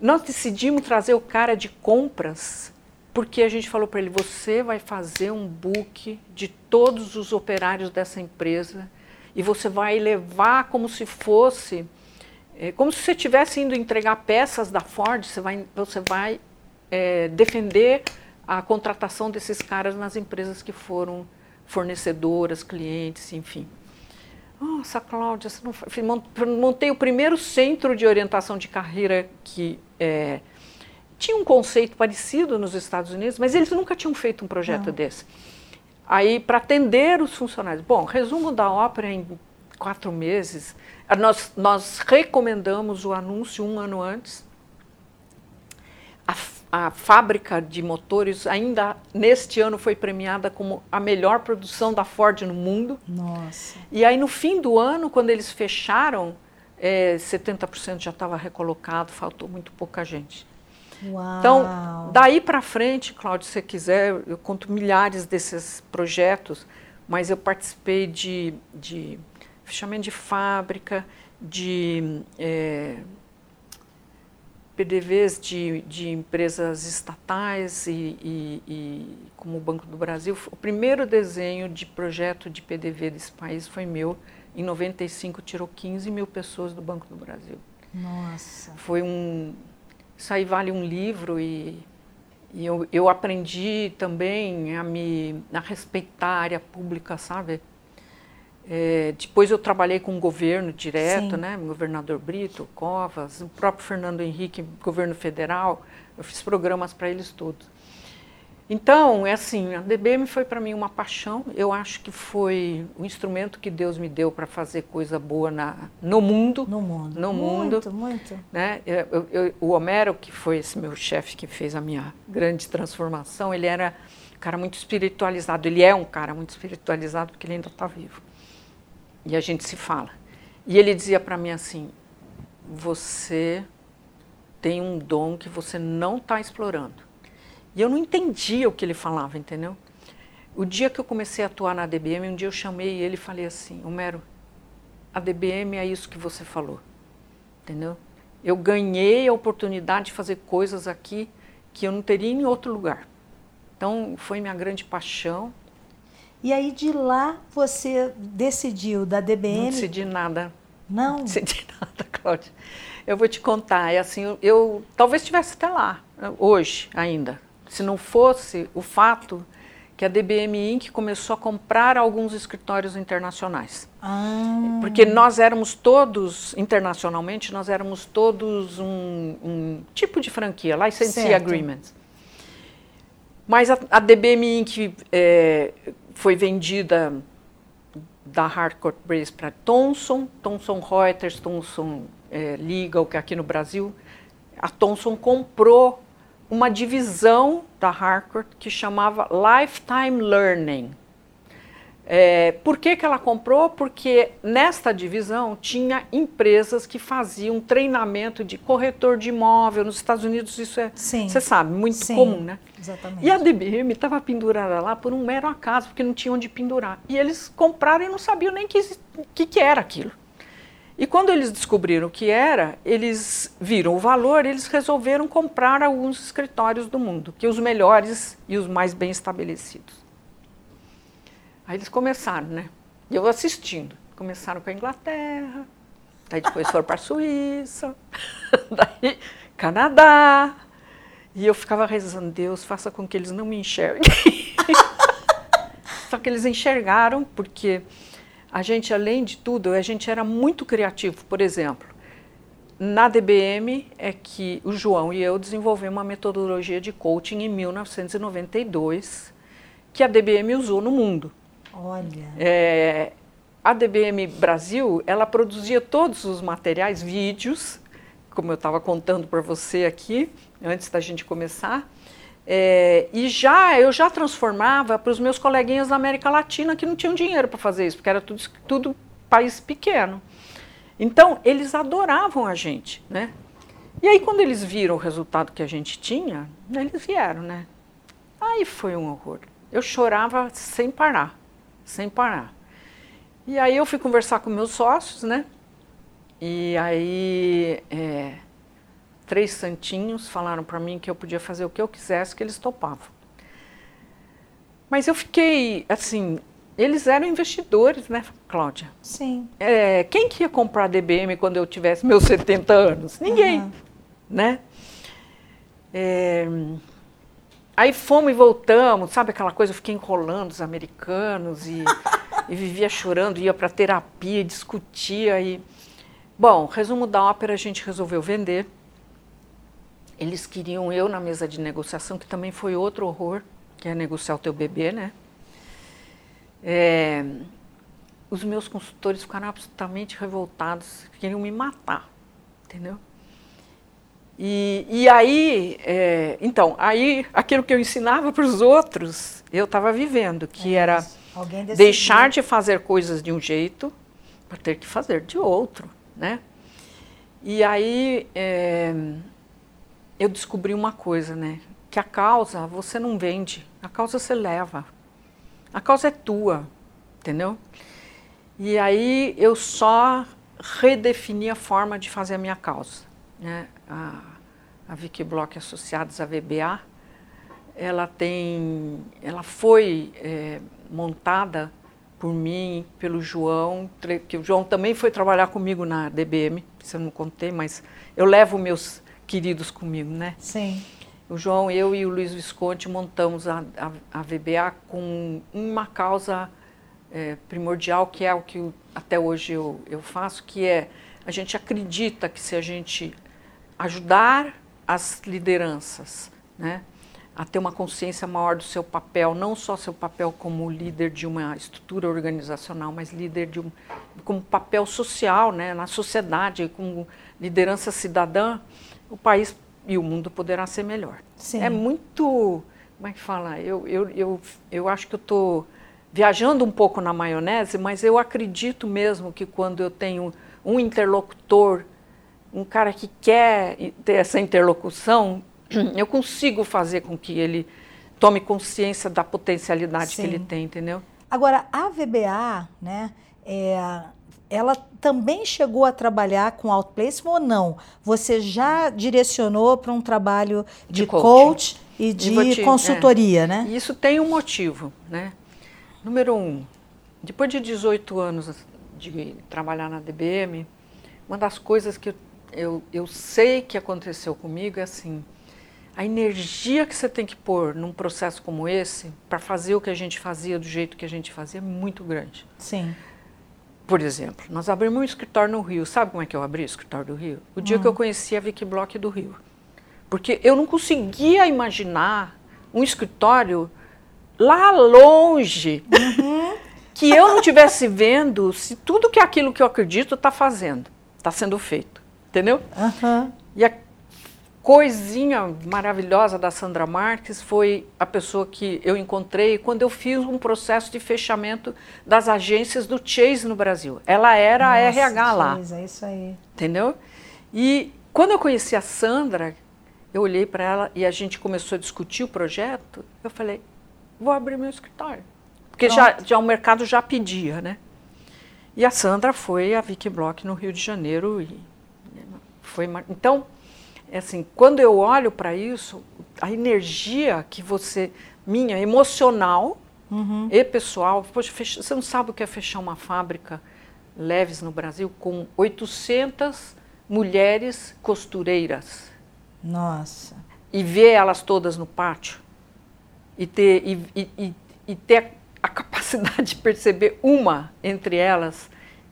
nós decidimos trazer o cara de compras, porque a gente falou para ele: você vai fazer um book de todos os operários dessa empresa e você vai levar como se fosse é como se você estivesse indo entregar peças da Ford, você vai, você vai é, defender a contratação desses caras nas empresas que foram fornecedoras, clientes, enfim. Nossa, Cláudia, você não montei o primeiro centro de orientação de carreira que é, tinha um conceito parecido nos Estados Unidos, mas eles nunca tinham feito um projeto não. desse. Aí, para atender os funcionários. Bom, resumo da ópera em quatro meses. Nós, nós recomendamos o anúncio um ano antes. A, a fábrica de motores ainda neste ano foi premiada como a melhor produção da Ford no mundo. Nossa. E aí no fim do ano, quando eles fecharam, é, 70% já estava recolocado, faltou muito pouca gente. Uau. Então, daí para frente, Cláudio, se você quiser, eu conto milhares desses projetos, mas eu participei de, de fechamento de fábrica, de é, PDVs de, de, empresas estatais e, e, e, como o Banco do Brasil. O primeiro desenho de projeto de PDV desse país foi meu. Em 95 tirou 15 mil pessoas do Banco do Brasil. Nossa. Foi um. Isso aí vale um livro e, e eu, eu aprendi também a me a respeitar a área pública, sabe? É, depois eu trabalhei com o governo direto, Sim. né? Governador Brito, Covas, o próprio Fernando Henrique, governo federal. Eu fiz programas para eles todos. Então, é assim, a DBM foi para mim uma paixão. Eu acho que foi o instrumento que Deus me deu para fazer coisa boa na, no mundo. No mundo. No muito, mundo. Muito, né? Eu, eu, o Homero, que foi esse meu chefe que fez a minha grande transformação, ele era cara muito espiritualizado. Ele é um cara muito espiritualizado porque ele ainda está vivo. E a gente se fala. E ele dizia para mim assim: você tem um dom que você não está explorando. E eu não entendia o que ele falava, entendeu? O dia que eu comecei a atuar na DBM, um dia eu chamei ele e falei assim: Homero, a DBM é isso que você falou, entendeu? Eu ganhei a oportunidade de fazer coisas aqui que eu não teria em outro lugar. Então, foi minha grande paixão. E aí, de lá, você decidiu da DBM? Não decidi nada. Não? Não decidi nada, Cláudia. Eu vou te contar, é assim, eu, eu talvez estivesse até lá, hoje ainda, se não fosse o fato que a DBM Inc. começou a comprar alguns escritórios internacionais. Ah. Porque nós éramos todos, internacionalmente, nós éramos todos um, um tipo de franquia, licensee Certo. agreement. Mas a, a DBM Inc. é, foi vendida da Harcourt Brace para Thomson, Thomson Reuters, Thomson é, Legal, que é aqui no Brasil. A Thomson comprou uma divisão da Harcourt que chamava Lifetime Learning. É, por que, que ela comprou? Porque nesta divisão tinha empresas que faziam treinamento de corretor de imóvel. Nos Estados Unidos isso é, Sim. você sabe, muito Sim, comum, né? Exatamente. E a DBM estava pendurada lá por um mero acaso, porque não tinha onde pendurar. E eles compraram e não sabiam nem o que, que, que era aquilo. E quando eles descobriram o que era, eles viram o valor, eles resolveram comprar alguns escritórios do mundo, que os melhores e os mais bem estabelecidos. Aí eles começaram, né? E eu assistindo. Começaram com a Inglaterra, daí depois foram para a Suíça, daí Canadá. E eu ficava rezando, Deus, faça com que eles não me enxerguem. Só que eles enxergaram, porque a gente, além de tudo, a gente era muito criativo. Por exemplo, na DBM é que o João e eu desenvolvemos uma metodologia de coaching em 1992, que a DBM usou no mundo. Olha. É, a DBM Brasil, ela produzia todos os materiais, vídeos, como eu estava contando para você aqui, antes da gente começar, é, e já eu já transformava para os meus coleguinhas da América Latina que não tinham dinheiro para fazer isso, porque era tudo, tudo país pequeno. Então, eles adoravam a gente, né? E aí, quando eles viram o resultado que a gente tinha, eles vieram, né? Aí foi um horror. Eu chorava sem parar, sem parar. E aí eu fui conversar com meus sócios, né? E aí é, três santinhos falaram para mim que eu podia fazer o que eu quisesse, que eles topavam. Mas eu fiquei assim, eles eram investidores, né, Cláudia? Sim. É, quem que ia comprar DBM quando eu tivesse meus 70 anos? Ninguém, Uhum. né? É, aí fomos e voltamos, sabe aquela coisa? Eu fiquei enrolando os americanos e, e vivia chorando, ia para terapia, discutia e bom, resumo da ópera a gente resolveu vender. Eles queriam eu na mesa de negociação, que também foi outro horror, que é negociar o teu bebê, né? É, os meus consultores ficaram absolutamente revoltados, queriam me matar, entendeu? E, e aí, é, então, aí aquilo que eu ensinava para os outros, eu estava vivendo, que É era deixar de fazer coisas de um jeito para ter que fazer de outro, né? E aí é, eu descobri uma coisa, né? Que a causa você não vende, a causa você leva. A causa é tua, entendeu? E aí eu só redefini a forma de fazer a minha causa. Né? A, a Vicky Block Associados à VBA, ela tem, ela foi é, montada por mim, pelo João, que o João também foi trabalhar comigo na DBM, isso eu não contei, mas eu levo meus queridos comigo, né? Sim. O João, eu e o Luiz Visconti montamos a, a, a VBA com uma causa eh, primordial, que é o que eu- até hoje eu, eu faço, que é a gente acredita que se a gente ajudar as lideranças né, a ter uma consciência maior do seu papel, não só seu papel como líder de uma estrutura organizacional, mas líder de um como papel social né, na sociedade, como liderança cidadã, o país e o mundo poderá ser melhor. Sim. É muito como é que fala? Eu, eu, eu, eu acho que eu estou viajando um pouco na maionese, mas eu acredito mesmo que quando eu tenho um interlocutor, um cara que quer ter essa interlocução, eu consigo fazer com que ele tome consciência da potencialidade Sim. que ele tem, entendeu? Agora, a VBA, né, é, ela também chegou a trabalhar com outplacement ou não? Você já direcionou para um trabalho de, de coach e de te, consultoria, é, né? Isso tem um motivo, né? Número um, depois de 18 anos de trabalhar na DBM, uma das coisas que eu, eu, eu sei que aconteceu comigo é assim, a energia que você tem que pôr num processo como esse para fazer o que a gente fazia do jeito que a gente fazia é muito grande. Sim. Por exemplo, nós abrimos um escritório no Rio. Sabe como é que eu abri o escritório do Rio? O dia que eu hum. conheci a Vicky Block do Rio. Porque eu não conseguia imaginar um escritório lá longe uhum. que eu não estivesse vendo se tudo que é aquilo que eu acredito está fazendo, está sendo feito. Entendeu? Uhum. E a, coisinha maravilhosa da Sandra Marques foi a pessoa que eu encontrei quando eu fiz um processo de fechamento das agências do Chase no Brasil. Ela era Nossa, a RH lá. Chase, é isso aí. Entendeu? E quando eu conheci a Sandra, eu olhei para ela e a gente começou a discutir o projeto. Eu falei, vou abrir meu escritório. Porque já, já o mercado já pedia, né? E a Sandra foi a Vicky Block no Rio de Janeiro. E foi, então, é assim, quando eu olho para isso, a energia que você, minha, emocional uhum. e pessoal, poxa, fecha, você não sabe o que é fechar uma fábrica leves no Brasil com 800 mulheres costureiras. Nossa. E ver elas todas no pátio e ter, e, e, e ter a capacidade de perceber uma entre elas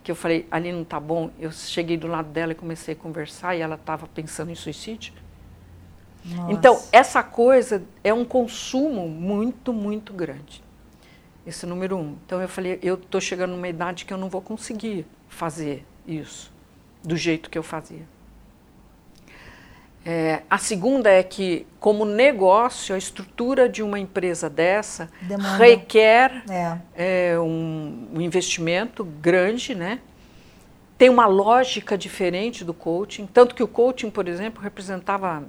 que eu falei, ali não tá bom, eu cheguei do lado dela e comecei a conversar e ela estava pensando em suicídio. Nossa. Então, essa coisa é um consumo muito, muito grande. Esse número um. Então, eu falei, eu estou chegando numa idade que eu não vou conseguir fazer isso do jeito que eu fazia. É, a segunda é que, como negócio, a estrutura de uma empresa dessa Demanda. requer é. É, um, um, investimento grande, né? tem uma lógica diferente do coaching, tanto que o coaching, por exemplo, representava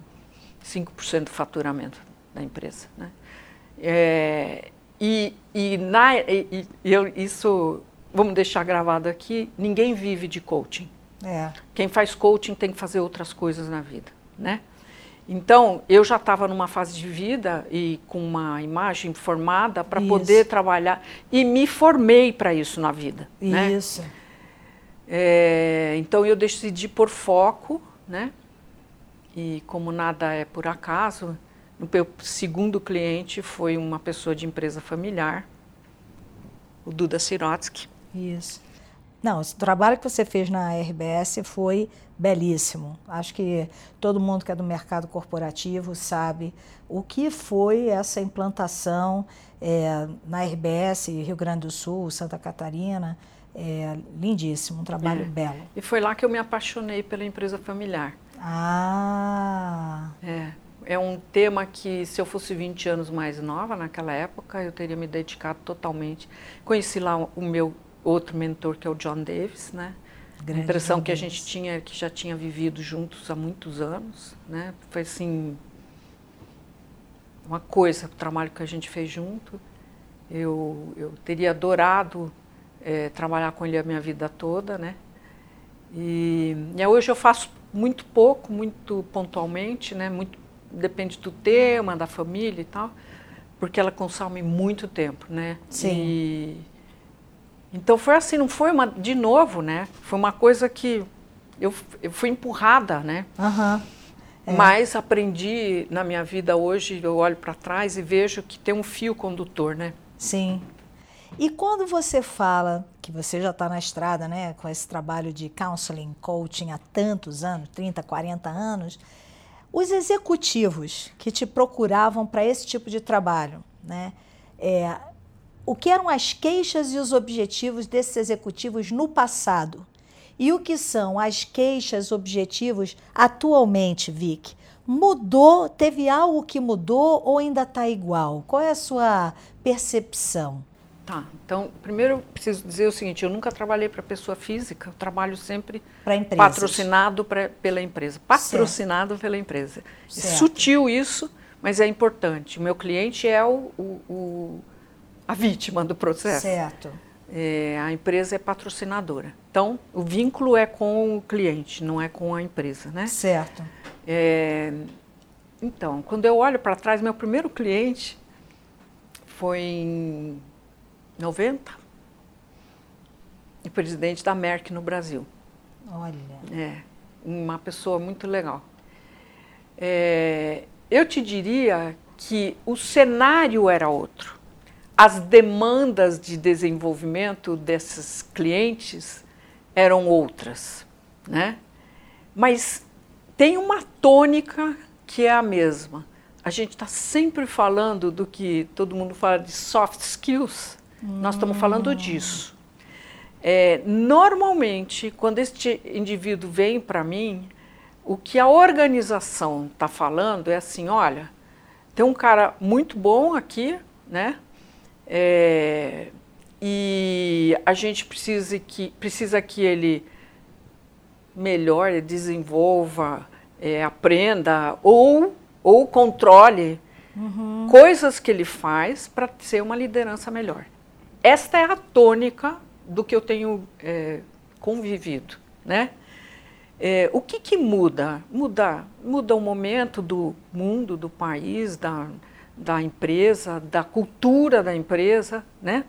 5% do faturamento da empresa. Né? É, e, e, na, e, eu, isso, vamos deixar gravado aqui, ninguém vive de coaching. É. Quem faz coaching tem que fazer outras coisas na vida, né? Então, eu já estava numa fase de vida e com uma imagem formada para poder trabalhar. E me formei para isso na vida. Né? Isso. Né? É, então, eu decidi por foco, né? E como nada é por acaso, o meu segundo cliente foi uma pessoa de empresa familiar, o Duda Sirotsky. Isso. Não, esse trabalho que você fez na RBS foi belíssimo. Acho que todo mundo que é do mercado corporativo sabe o que foi essa implantação é, na RBS, Rio Grande do Sul, Santa Catarina. É lindíssimo, um trabalho é. belo. E foi lá que eu me apaixonei pela empresa familiar. Ah! É. É um tema que, se eu fosse 20 anos mais nova naquela época, eu teria me dedicado totalmente. Conheci lá o meu outro mentor, que é o John Davis, né? Grande a impressão que a gente tinha é que já tinha vivido juntos há muitos anos, né? Foi assim uma coisa, o trabalho que a gente fez junto. Eu, eu teria adorado é, trabalhar com ele a minha vida toda, né? E, e hoje eu faço muito pouco, muito pontualmente, né? Muito depende do tema, da família e tal, porque ela consome muito tempo, né? Sim. E, então foi assim, não foi uma, de novo, né? Foi uma coisa que eu, eu fui empurrada, né? Uhum. É. Mas aprendi na minha vida hoje, eu olho para trás e vejo que tem um fio condutor, né? Sim. E quando você fala que você já está na estrada, né, com esse trabalho de counseling, coaching há tantos anos, 30, 40 anos, os executivos que te procuravam para esse tipo de trabalho, né, é, o que eram as queixas e os objetivos desses executivos no passado? e o que são as queixas objetivos atualmente, Vic? Mudou? Teve algo que mudou ou ainda está igual? Qual é a sua percepção? Tá, então, primeiro eu preciso dizer o seguinte: eu nunca trabalhei para pessoa física, eu trabalho sempre patrocinado pra, pela empresa. Patrocinado certo. pela empresa. É sutil isso, mas é importante. O meu cliente é o, o, o a vítima do processo. Certo. É, a empresa é patrocinadora. Então, o vínculo é com o cliente, não é com a empresa, né? Certo. É, então, quando eu olho para trás, meu primeiro cliente foi em 90, e presidente da Merck no Brasil. Olha. É, uma pessoa muito legal. É, eu te diria que o cenário era outro. As demandas de desenvolvimento desses clientes eram outras, né? Mas tem uma tônica que é a mesma. A gente está sempre falando do que todo mundo fala de soft skills, nós estamos falando disso. É, normalmente, quando este indivíduo vem para mim, o que a organização está falando é assim: olha, tem um cara muito bom aqui, né? É, e a gente precisa que, precisa que ele melhore, desenvolva, é, aprenda ou, ou controle uhum. coisas que ele faz para ser uma liderança melhor. Esta é a tônica do que eu tenho é, convivido, né? É, o que, que muda? Muda, muda o momento do mundo, do país, da, da empresa, da cultura da empresa, né?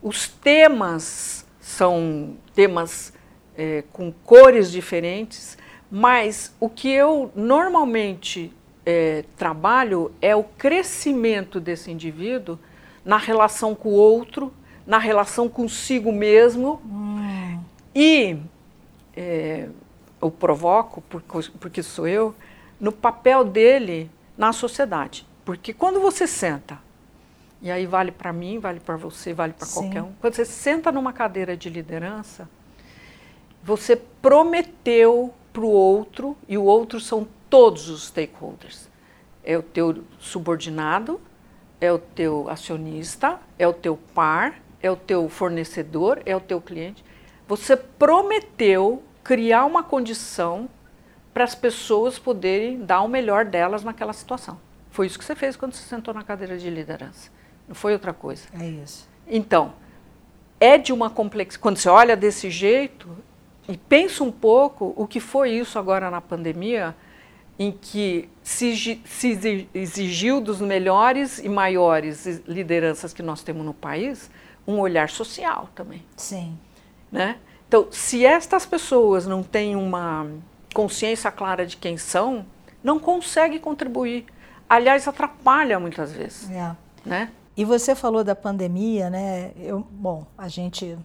Os temas são temas é, com cores diferentes, mas o que eu normalmente é, trabalho é o crescimento desse indivíduo na relação com o outro, na relação consigo mesmo. Hum. E é, eu provoco, porque sou eu, no papel dele na sociedade. Porque quando você senta, e aí vale para mim, vale para você, vale para qualquer um, quando você senta numa cadeira de liderança, você prometeu para o outro, e o outro são todos os stakeholders. É o teu subordinado, é o teu acionista, é o teu par, é o teu fornecedor, é o teu cliente. Você prometeu criar uma condição para as pessoas poderem dar o melhor delas naquela situação. Foi isso que você fez quando você sentou na cadeira de liderança. Não foi outra coisa. É isso. Então, é de uma complexidade. Quando você olha desse jeito e pensa um pouco o que foi isso agora na pandemia, em que se, se exigiu dos melhores e maiores lideranças que nós temos no país um olhar social também. Sim. Né? Então, se estas pessoas não têm uma consciência clara de quem são, não conseguem contribuir. Aliás, atrapalha muitas vezes. É. Né? E você falou da pandemia, né? Eu, bom, a gente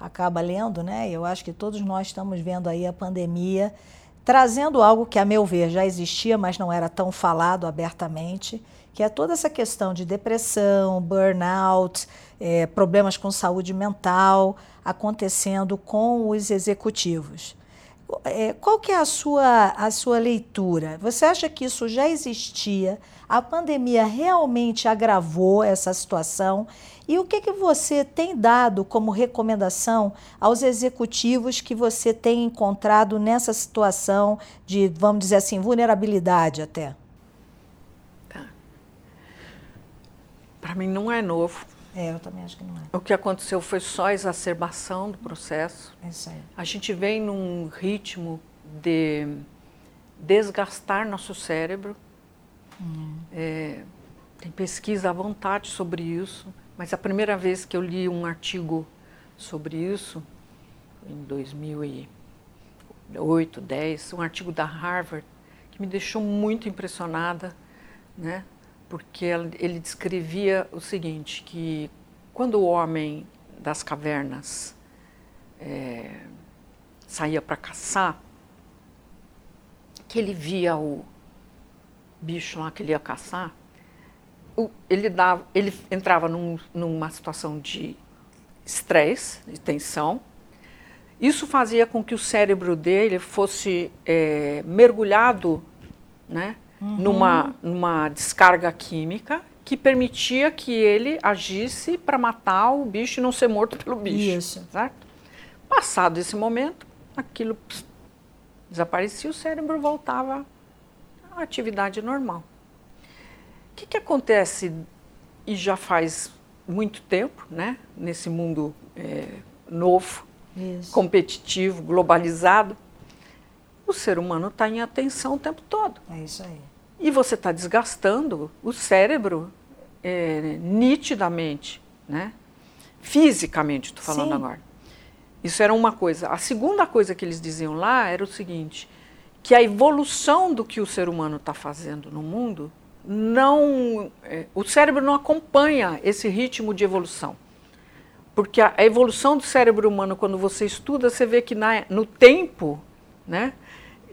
acaba lendo, né? Eu acho que todos nós estamos vendo aí a pandemia trazendo algo que, a meu ver, já existia, mas não era tão falado abertamente, que é toda essa questão de depressão, burnout, é, problemas com saúde mental acontecendo com os executivos. É, qual que é a sua, a sua leitura? Você acha que isso já existia? A pandemia realmente agravou essa situação? E o que, que você tem dado como recomendação aos executivos que você tem encontrado nessa situação de, vamos dizer assim, vulnerabilidade até? Tá. Para mim não é novo. É, eu também acho que não é. O que aconteceu foi só a exacerbação do processo. É isso aí. A gente vem num ritmo de desgastar nosso cérebro. Hum. É, tem pesquisa à vontade sobre isso, mas a primeira vez que eu li um artigo sobre isso, em 2008, 10, um artigo da Harvard, que me deixou muito impressionada, né? Porque ele descrevia o seguinte, que quando o homem das cavernas é, saía para caçar, que ele via o bicho lá que ele ia caçar, ele, dava, ele entrava num, numa situação de estresse, de tensão, Isso fazia com que o cérebro dele fosse é, mergulhado né, uhum. numa, numa descarga química que permitia que ele agisse para matar o bicho e não ser morto pelo bicho. Isso. Certo? Passado esse momento, aquilo pss, desaparecia, o cérebro voltava à atividade normal. O que, que acontece, e já faz muito tempo, né, nesse mundo é, novo, Isso. competitivo, globalizado, o ser humano está em atenção o tempo todo. É isso aí. E você está desgastando o cérebro é, nitidamente, né? fisicamente, estou falando Sim. agora. Isso era uma coisa. A segunda coisa que eles diziam lá era o seguinte: que a evolução do que o ser humano está fazendo no mundo não. É, o cérebro não acompanha esse ritmo de evolução. Porque a, a, evolução do cérebro humano, quando você estuda, você vê que na, no tempo, né,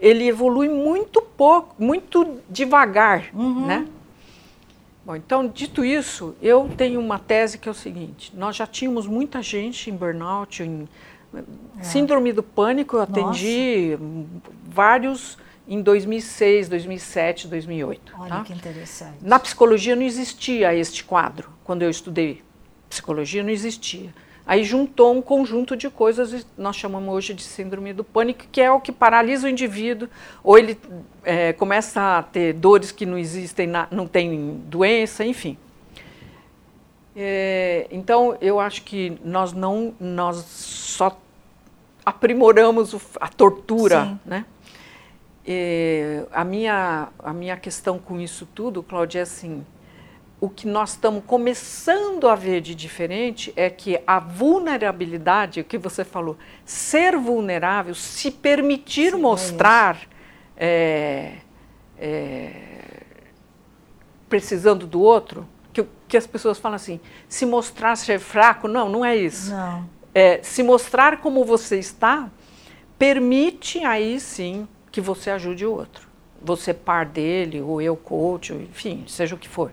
ele evolui muito pouco, muito devagar, uhum. né? Bom, então, dito isso, eu tenho uma tese que é o seguinte: nós já tínhamos muita gente em burnout, em é. síndrome do pânico, eu atendi Nossa. vários em 2006, 2007, 2008. Olha tá? que interessante. Na psicologia não existia este quadro. Quando eu estudei psicologia, não existia. Aí juntou um conjunto de coisas, e nós chamamos hoje de síndrome do pânico, que é o que paralisa o indivíduo, ou ele é, começa a ter dores que não existem, na, não tem doença, enfim. É, então, eu acho que nós não, nós só aprimoramos a tortura, Sim. né? É, a, minha, a minha questão com isso tudo, Cláudia, é assim, o que nós estamos começando a ver de diferente é que a vulnerabilidade, o que você falou, ser vulnerável, se permitir Sim, é mostrar é é, precisando do outro, que, que, as pessoas falam assim, se mostrar ser fraco, não, não é isso. Não. É, se mostrar como você está, permite aí sim que você ajude o outro. Você par dele, ou eu coach, enfim, seja o que for.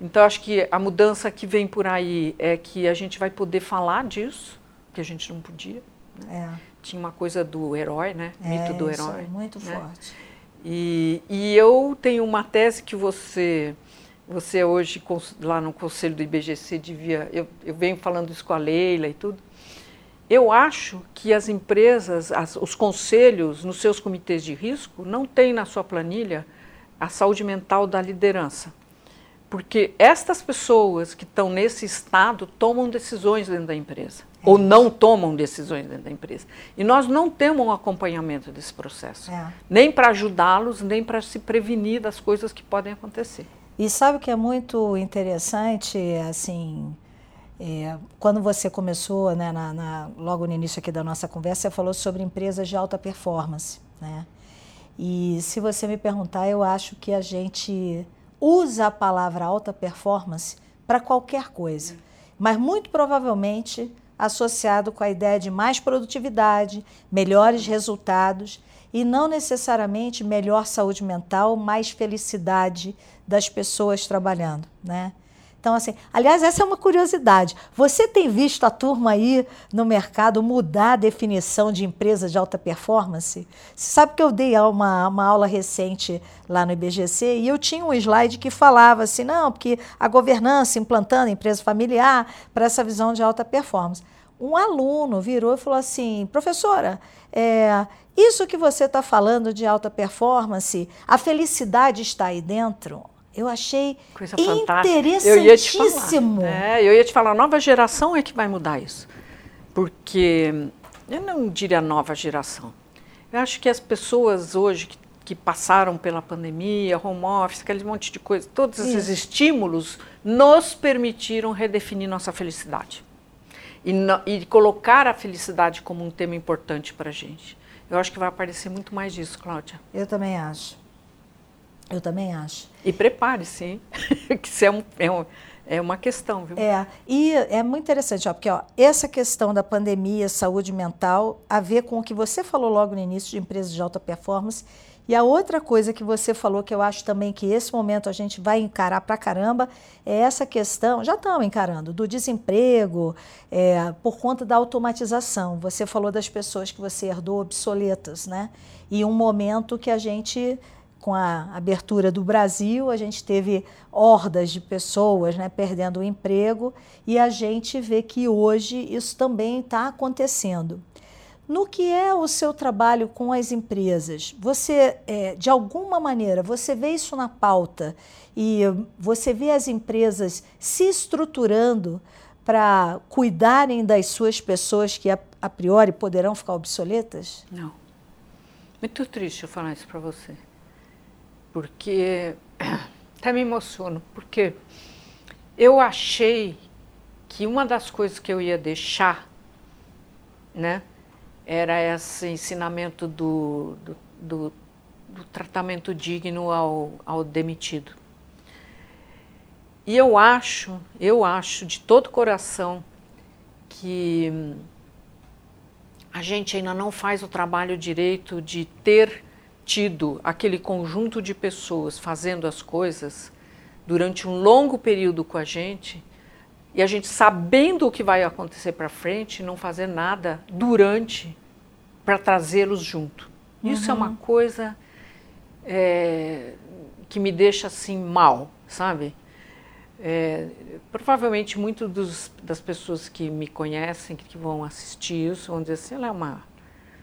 Então, acho que a mudança que vem por aí é que a gente vai poder falar disso, que a gente não podia. Né? É. Tinha uma coisa do herói, né? É, Mito do herói. É muito né? forte. E, e eu tenho uma tese que você, você hoje, lá no conselho do IBGC, devia. Eu, eu venho falando isso com a Leila e tudo. Eu acho que as empresas, as, os conselhos, nos seus comitês de risco, não têm na sua planilha a saúde mental da liderança. Porque estas pessoas que estão nesse estado tomam decisões dentro da empresa, é. ou não tomam decisões dentro da empresa. E nós não temos um acompanhamento desse processo, é. nem para ajudá-los, nem para se prevenir das coisas que podem acontecer. E sabe o que é muito interessante, assim, é, quando você começou, né, na, na, logo no início aqui da nossa conversa, você falou sobre empresas de alta performance, né? E se você me perguntar, eu acho que a gente usa a palavra alta performance para qualquer coisa, mas muito provavelmente associado com a ideia de mais produtividade, melhores resultados e não necessariamente melhor saúde mental, mais felicidade das pessoas trabalhando, né? Então, assim, aliás, essa é uma curiosidade. Você tem visto a turma aí no mercado mudar a definição de empresa de alta performance? Você sabe que eu dei uma, uma aula recente lá no IBGC e eu tinha um slide que falava assim, não, porque a governança implantando empresa familiar para essa visão de alta performance. Um aluno virou e falou assim, professora, é, isso que você está falando de alta performance, a felicidade está aí dentro? Eu achei Coisa interessantíssimo. Eu ia te falar. É, eu ia te falar, a nova geração é que vai mudar isso. Porque eu não diria nova geração. Eu acho que as pessoas hoje que, que passaram pela pandemia, home office, aquele monte de coisa, todos esses isso. estímulos nos permitiram redefinir nossa felicidade. E, no, e colocar a felicidade como um tema importante para a gente. Eu acho que vai aparecer muito mais disso, Cláudia. Eu também acho. Eu também acho. E prepare-se, que isso é, um, é, um, é, uma questão, viu? É, e é muito interessante, ó, porque ó, essa questão da pandemia, saúde mental, a ver com o que você falou logo no início de empresas de alta performance. E a outra coisa que você falou, que eu acho também que esse momento a gente vai encarar pra caramba, é essa questão, já estamos encarando, do desemprego, é, por conta da automatização. Você falou das pessoas que você herdou obsoletas, né? E um momento que a gente com a abertura do Brasil, a gente teve hordas de pessoas né, perdendo o emprego e a gente vê que hoje isso também está acontecendo. No que é o seu trabalho com as empresas, você, é, de alguma maneira, você vê isso na pauta e você vê as empresas se estruturando para cuidarem das suas pessoas que a, a priori poderão ficar obsoletas? Não. Muito triste eu falar isso para você porque até me emociono, porque eu achei que uma das coisas que eu ia deixar, né, era esse ensinamento do, do, do, do tratamento digno ao, ao demitido. E eu acho, eu acho de todo coração que a gente ainda não faz o trabalho direito de ter tido aquele conjunto de pessoas fazendo as coisas durante um longo período com a gente e a gente sabendo o que vai acontecer para frente, não fazer nada durante para trazê-los junto. Isso uhum. é uma uhum. coisa é, que me deixa assim mal, sabe? É, provavelmente muitas das pessoas que me conhecem, que vão assistir isso, vão dizer assim, ela é uma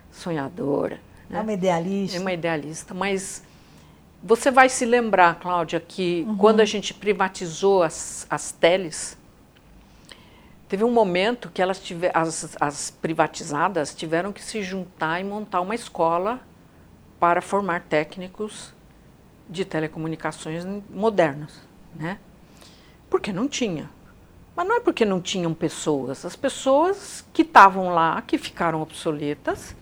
sonhadora né? É uma idealista. É uma idealista, mas você vai se lembrar, Cláudia, que uhum. quando a gente privatizou as, as teles, teve um momento que elas tiver, as, as privatizadas tiveram que se juntar e montar uma escola para formar técnicos de telecomunicações modernos, né? Porque não tinha. Mas não é porque não tinham pessoas. As pessoas que estavam lá, que ficaram obsoletas,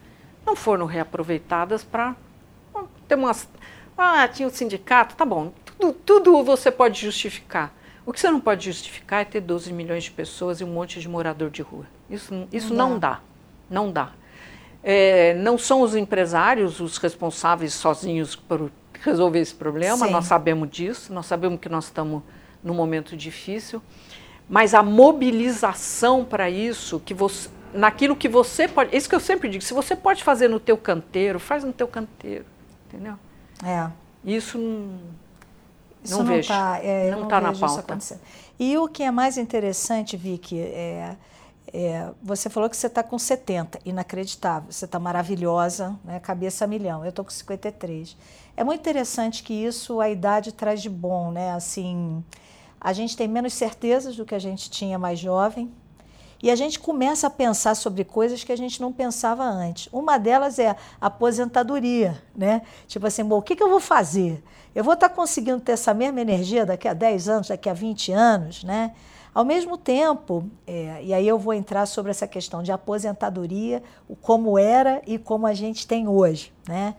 não foram reaproveitadas para ter umas. Ah, tinha o um sindicato, tá bom, tudo, tudo você pode justificar. O que você não pode justificar é ter 12 milhões de pessoas e um monte de morador de rua. Isso, isso não, não dá. Não dá. É, não são os empresários os responsáveis sozinhos por resolver esse problema, Sim. nós sabemos disso, nós sabemos que nós estamos num momento difícil, mas a mobilização para isso, que você, naquilo que você pode. Isso que eu sempre digo, se você pode fazer no teu canteiro, faz no teu canteiro, entendeu? É. Isso não, isso não, não vejo. Tá, é, não está na pauta. E o que é mais interessante, Vicky, é, é você falou que você está com 70, inacreditável. Você está maravilhosa, né, cabeça a milhão. Eu estou com 53. É muito interessante que isso a idade traz de bom, né? Assim, a gente tem menos certezas do que a gente tinha mais jovem, e a gente começa a pensar sobre coisas que a gente não pensava antes. Uma delas é aposentadoria, né? Tipo assim, bom, o que, que eu vou fazer? Eu vou estar tá conseguindo ter essa mesma energia daqui a 10 anos, daqui a 20 anos, né? Ao mesmo tempo, é, e aí eu vou entrar sobre essa questão de aposentadoria, o como era e como a gente tem hoje, né?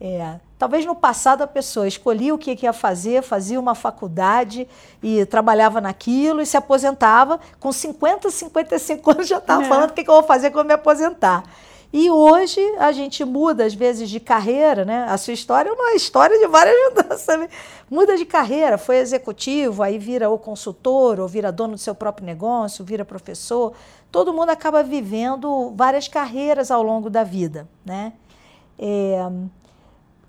É, talvez no passado a pessoa escolhia o que ia fazer, fazia uma faculdade e trabalhava naquilo e se aposentava. Com 50, 55 anos já estava é. falando o que, que eu vou fazer quando me aposentar. E hoje a gente muda, às vezes, de carreira, né? A sua história é uma história de várias mudanças. Né? Muda de carreira, foi executivo, aí vira o consultor, ou vira dono do seu próprio negócio, vira professor. Todo mundo acaba vivendo várias carreiras ao longo da vida, né? É,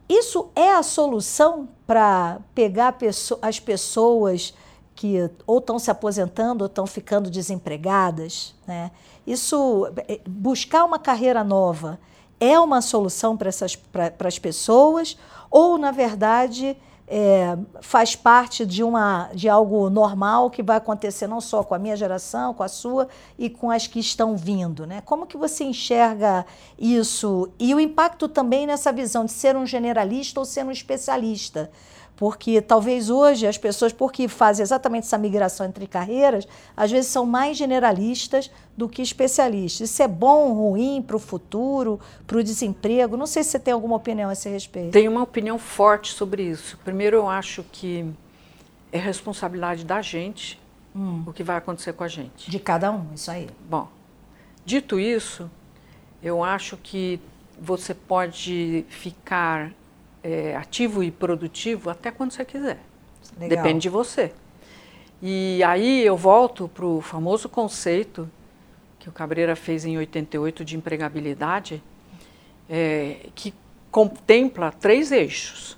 isso é a solução para pegar as pessoas que ou estão se aposentando ou estão ficando desempregadas? Né? Isso, é, buscar uma carreira nova é uma solução para as pessoas ou, na verdade, é, faz parte de, uma, de algo normal que vai acontecer não só com a minha geração, com a sua e com as que estão vindo. Né? Como que você enxerga isso e o impacto também nessa visão de ser um generalista ou ser um especialista? Porque talvez hoje as pessoas, porque fazem exatamente essa migração entre carreiras, às vezes são mais generalistas do que especialistas. Isso é bom ou ruim para o futuro, para o desemprego? Não sei se você tem alguma opinião a esse respeito. Tenho uma opinião forte sobre isso. Primeiro, eu acho que é responsabilidade da gente hum. o que vai acontecer com a gente. De cada um, isso aí. Bom, dito isso, eu acho que você pode ficar é, ativo e produtivo até quando você quiser. Legal. Depende de você. E aí eu volto para o famoso conceito que o Cabreira fez em 88 de empregabilidade, é, que contempla três eixos.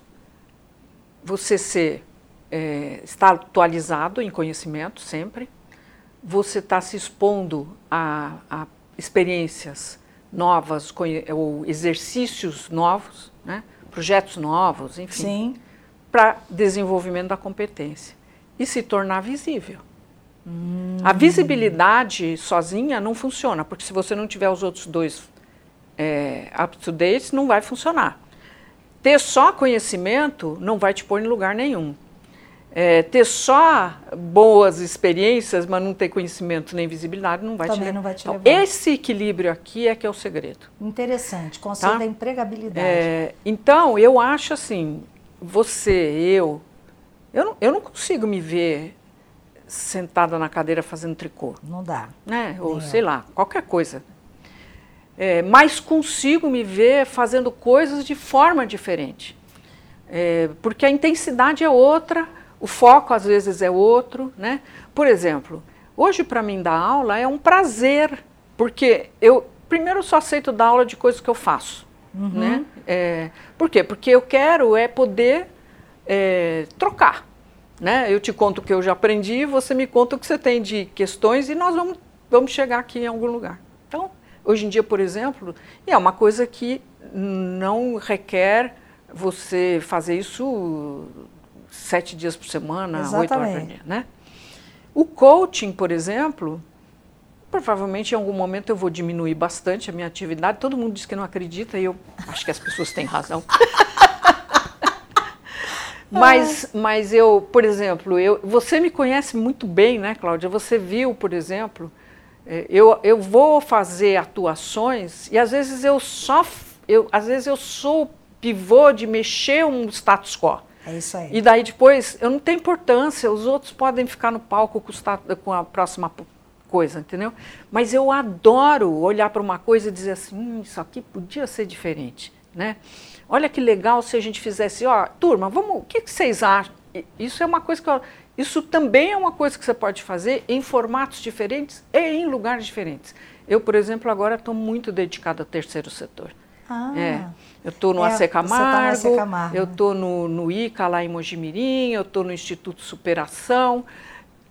Você ser, é, estar atualizado em conhecimento sempre, você está se expondo a, a experiências novas ou exercícios novos, né? Projetos novos, enfim, para desenvolvimento da competência e se tornar visível. Hum. A visibilidade sozinha não funciona, porque se você não tiver os outros dois é, up to date, não vai funcionar. Ter só conhecimento não vai te pôr em lugar nenhum. É, ter só boas experiências, mas não ter conhecimento nem visibilidade, não vai, Também te, não vai te então, levar. Esse equilíbrio aqui é que é o segredo. Interessante, conceito tá? da empregabilidade. É, então, eu acho assim, você, eu, eu não, eu não consigo me ver sentada na cadeira fazendo tricô. Não dá. Né? Ou sei lá, qualquer coisa. É, mas consigo me ver fazendo coisas de forma diferente. É, porque a intensidade é outra, o foco às vezes é outro, né? Por exemplo, hoje para mim dar aula é um prazer, porque eu primeiro só aceito dar aula de coisas que eu faço, uhum. né? É, por quê? Porque eu quero é poder é, trocar, né? Eu te conto o que eu já aprendi, você me conta o que você tem de questões e nós vamos, vamos chegar aqui em algum lugar. Então, hoje em dia, por exemplo, é uma coisa que não requer você fazer isso sete dias por semana, Exatamente. oito horas por dia, né? O coaching, por exemplo, provavelmente em algum momento eu vou diminuir bastante a minha atividade. Todo mundo diz que não acredita e eu acho que as pessoas têm razão. mas, mas eu, por exemplo, eu, você me conhece muito bem, né, Cláudia? Você viu, por exemplo, é, eu, eu vou fazer atuações e às vezes eu só, eu, às vezes eu sou pivô de mexer um status quo. É isso aí. E daí depois, eu não tenho importância, os outros podem ficar no palco com, com a próxima coisa, entendeu? Mas eu adoro olhar para uma coisa e dizer assim, hum, isso aqui podia ser diferente, né? Olha que legal se a gente fizesse, ó, turma, vamos, o que, que vocês acham? Isso é uma coisa que eu, isso também é uma coisa que você pode fazer em formatos diferentes e em lugares diferentes. Eu, por exemplo, agora estou muito dedicada ao terceiro setor. Ah. É. Eu estou no é, AC Camargo, tá Camargo, eu estou no, no ICA lá em Mojimirim, eu estou no Instituto Superação.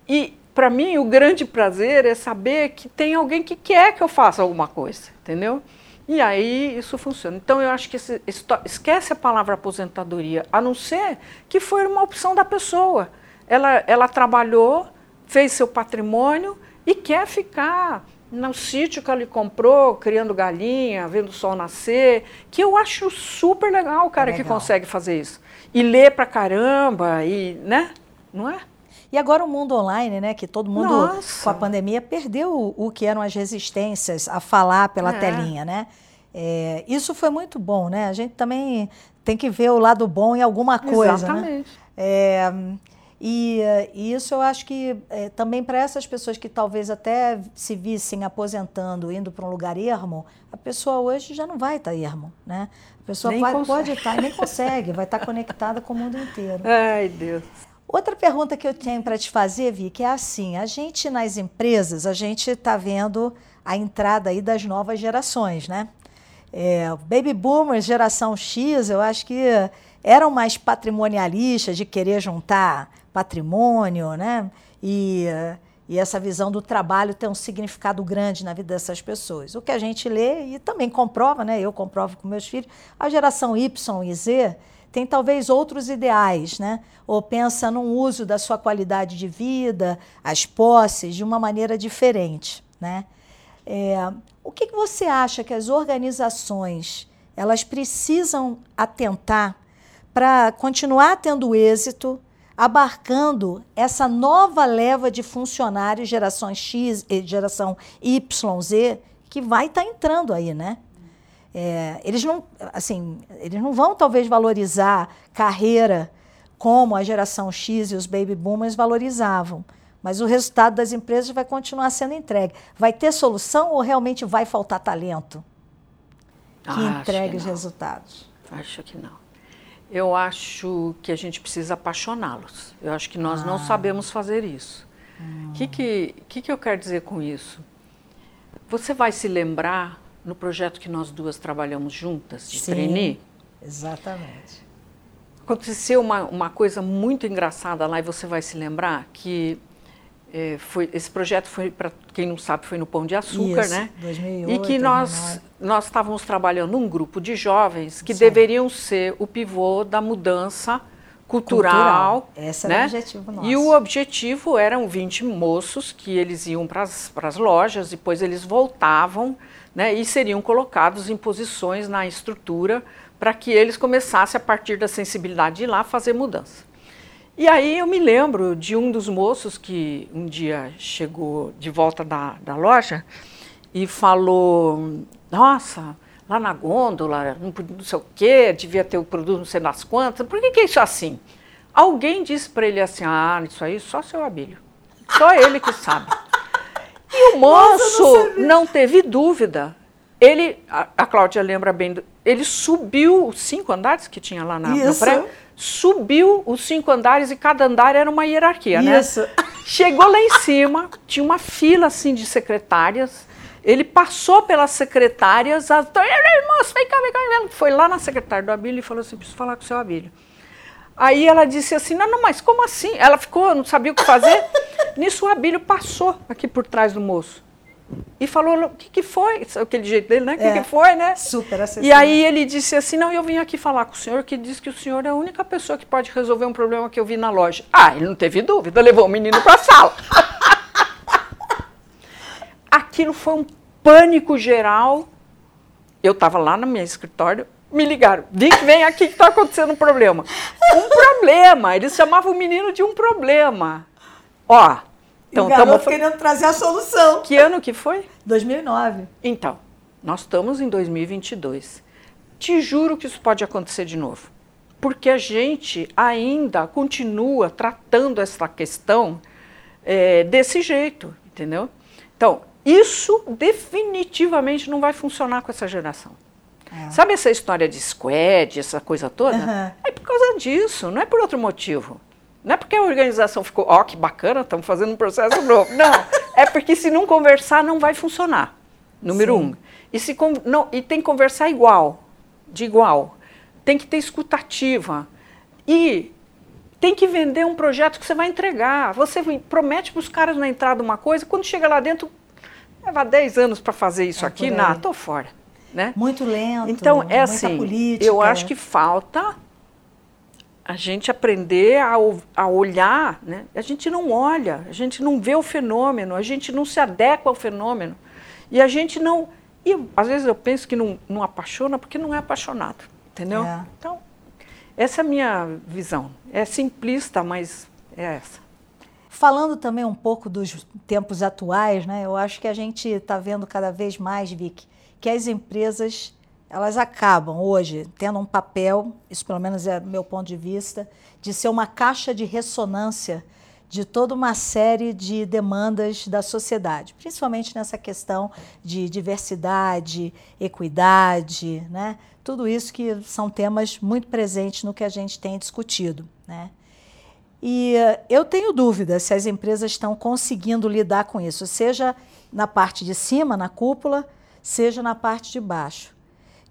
E, para mim, o grande prazer é saber que tem alguém que quer que eu faça alguma coisa, entendeu? E aí isso funciona. Então, eu acho que esse, esse, esquece a palavra aposentadoria, a não ser que foi uma opção da pessoa. Ela, ela trabalhou, fez seu patrimônio e quer ficar no sítio que ele comprou, criando galinha, vendo o sol nascer, que eu acho super legal o cara é legal. que consegue fazer isso. E ler pra caramba, e, né? Não é? E agora o mundo online, né? Que todo mundo, Nossa. com a pandemia, perdeu o, o, que eram as resistências a falar pela é. telinha, né? É, isso foi muito bom, né? A gente também tem que ver o lado bom em alguma coisa. Exatamente. Né? É, e, e, isso eu acho que é, também para essas pessoas que talvez até se vissem aposentando, indo para um lugar ermo, a pessoa hoje já não vai estar tá ermo, né? A pessoa vai, pode estar, tá, nem consegue, vai estar tá conectada com o mundo inteiro. Ai, Deus. Outra pergunta que eu tenho para te fazer, Vicky, é assim: a gente nas empresas, a gente está vendo a entrada aí das novas gerações, né? É, baby boomers, geração X, eu acho que eram mais patrimonialistas de querer juntar patrimônio, né? E, e essa visão do trabalho tem um significado grande na vida dessas pessoas. O que a gente lê e também comprova, né? Eu comprovo com meus filhos, a geração Y e Z tem talvez outros ideais, né? Ou pensa num uso da sua qualidade de vida, as posses, de uma maneira diferente, né? É, o que, que você acha que as organizações elas precisam atentar para continuar tendo êxito, abarcando essa nova leva de funcionários, geração X e geração YZ, que vai estar tá entrando aí, né? É, eles não, assim, eles não vão talvez valorizar carreira como a geração X e os baby boomers valorizavam, mas o resultado das empresas vai continuar sendo entregue. Vai ter solução ou realmente vai faltar talento que ah, entregue os resultados? Acho que não. Eu acho que a gente precisa apaixoná-los. Eu acho que nós ah. não sabemos fazer isso. O hum. que, que, que, que eu quero dizer com isso? Você vai se lembrar no projeto que nós duas trabalhamos juntas, de Sim, trainee? Exatamente. Aconteceu uma, uma coisa muito engraçada lá e você vai se lembrar que é, foi, esse projeto foi, para quem não sabe, foi no Pão de Açúcar, Isso, né? 2008, e que nós, nós estávamos trabalhando um grupo de jovens que Sim. deveriam ser o pivô da mudança cultural. cultural. Esse né? era o objetivo nosso. E o objetivo eram 20 moços que eles iam para as lojas, depois eles voltavam né, e seriam colocados em posições na estrutura para que eles começassem, a partir da sensibilidade de lá, fazer mudança. E aí eu me lembro de um dos moços que um dia chegou de volta da, da loja e falou: Nossa, lá na gôndola, não, não sei o quê, devia ter o produto não sei das quantas, por que, que é isso assim? Alguém disse para ele assim: Ah, isso aí só seu Abílio. Só ele que sabe. E o moço Nossa, não, não, teve dúvida. Ele, a, a Cláudia lembra bem, ele subiu os cinco andares que tinha lá na, no prédio subiu os cinco andares e cada andar era uma hierarquia, né? Isso. né? Chegou lá em cima, tinha uma fila assim de secretárias. Ele passou pelas secretárias, as, moço, vem cá, vem cá, foi lá na secretária do Abílio e falou assim: preciso falar com o seu Abílio. Aí ela disse assim: não, não, mas como assim? Ela ficou, não sabia o que fazer. Nisso o Abílio passou aqui por trás do moço e falou o que, que foi, aquele jeito dele, né? O que, é, que foi, né? Super acessível. E aí ele disse assim, não, eu vim aqui falar com o senhor, que diz que o senhor é a única pessoa que pode resolver um problema que eu vi na loja. Ah, ele não teve dúvida, levou o menino para a sala. Aquilo foi um pânico geral. Eu estava lá no meu escritório, me ligaram, vem, vem aqui que está acontecendo um problema. Um problema, eles chamavam o menino de um problema. Ó, então, o garoto tamo... querendo trazer a solução. Que ano que foi? 2009. Então, nós estamos em 2022. Te juro que isso pode acontecer de novo. Porque a gente ainda continua tratando essa questão é, desse jeito, entendeu? Então, isso definitivamente não vai funcionar com essa geração. É. Sabe essa história de squad, essa coisa toda? Uhum. É por causa disso, não é por outro motivo. Não é porque a organização ficou, ó, oh, que bacana, estamos fazendo um processo novo. Não, é porque se não conversar, não vai funcionar. Número Sim. um. E, se, não, e tem que conversar igual, de igual. Tem que ter escutativa. E tem que vender um projeto que você vai entregar. Você promete para os caras na entrada uma coisa, quando chega lá dentro, leva 10 anos para fazer isso é aqui, não, estou fora. Né? Muito lento. Então, é assim, política. eu acho que falta a gente aprender a, a olhar, né? a gente não olha, a gente não vê o fenômeno, a gente não se adequa ao fenômeno. E a gente não. E às vezes eu penso que não, não apaixona porque não é apaixonado, entendeu? É. Então, essa é a minha visão. É simplista, mas é essa. Falando também um pouco dos tempos atuais, né? Eu acho que a gente está vendo cada vez mais, Vic, que as empresas elas acabam hoje tendo um papel, isso pelo menos é meu ponto de vista, de ser uma caixa de ressonância de toda uma série de demandas da sociedade, principalmente nessa questão de diversidade, equidade, né? tudo isso que são temas muito presentes no que a gente tem discutido. Né? E eu tenho dúvida se as empresas estão conseguindo lidar com isso, seja na parte de cima, na cúpula, seja na parte de baixo.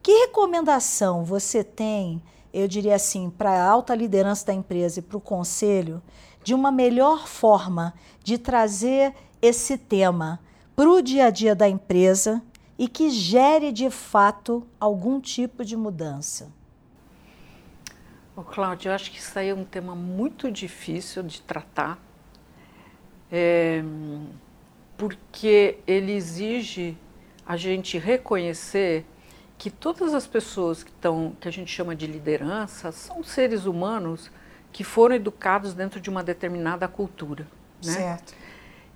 Que recomendação você tem, eu diria assim, para a alta liderança da empresa e para o conselho, de uma melhor forma de trazer esse tema para o dia a dia da empresa e que gere de fato algum tipo de mudança? Oh, Cláudia, eu acho que isso aí é um tema muito difícil de tratar, é, porque ele exige a gente reconhecer que todas as pessoas que estão, que a gente chama de liderança, são seres humanos que foram educados dentro de uma determinada cultura. Né? Certo.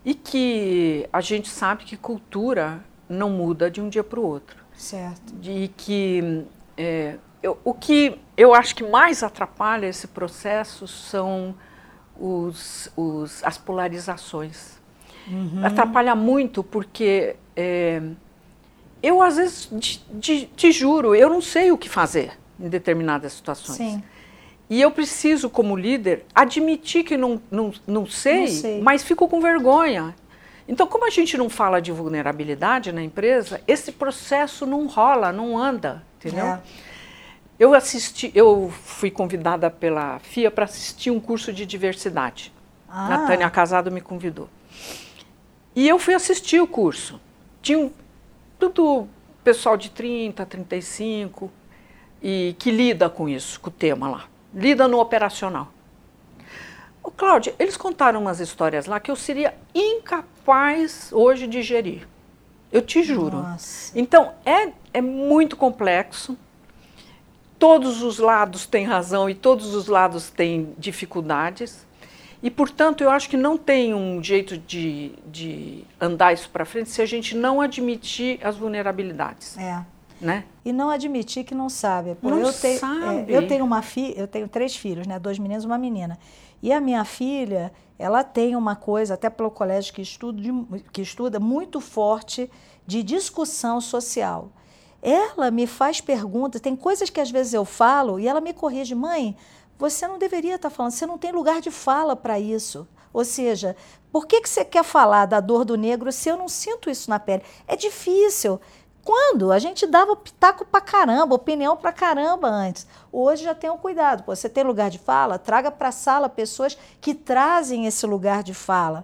E que a gente sabe que cultura não muda de um dia para o outro. Certo. E que é, eu, o que eu acho que mais atrapalha esse processo são os, os, as polarizações. Uhum. Atrapalha muito porque é, eu, às vezes, te, te, juro, eu não sei o que fazer em determinadas situações. Sim. E eu preciso, como líder, admitir que não, não, não, sei, não sei, mas fico com vergonha. Então, como a gente não fala de vulnerabilidade na empresa, esse processo não rola, não anda, entendeu? É. Eu assisti, eu fui convidada pela FIA para assistir um curso de diversidade. Ah. Natânia Casado me convidou. E eu fui assistir o curso. Tinha um, tudo pessoal de 30, 35 e que lida com isso, com o tema lá. Lida no operacional. Ô, Cláudia, eles contaram umas histórias lá que eu seria incapaz hoje de gerir. Eu te juro. Nossa. Então, é, é muito complexo. Todos os lados têm razão e todos os lados têm dificuldades. E, portanto, eu acho que não tem um jeito de, de andar isso para frente se a gente não admitir as vulnerabilidades. É. Né? E não admitir que não sabe. Pô, não eu tenho, sabe. É, eu tenho uma filha, eu tenho três filhos, né? Dois meninos e uma menina. E a minha filha, ela tem uma coisa, até pelo colégio que, estudo, que estuda, muito forte de discussão social. Ela me faz perguntas, tem coisas que às vezes eu falo e ela me corrige, mãe, você não deveria estar falando, você não tem lugar de fala para isso. Ou seja, por que, que você quer falar da dor do negro se eu não sinto isso na pele? É difícil. Quando? A gente dava pitaco pra caramba, opinião pra caramba antes. Hoje já tenham cuidado. Pô, você tem lugar de fala? Traga para a sala pessoas que trazem esse lugar de fala.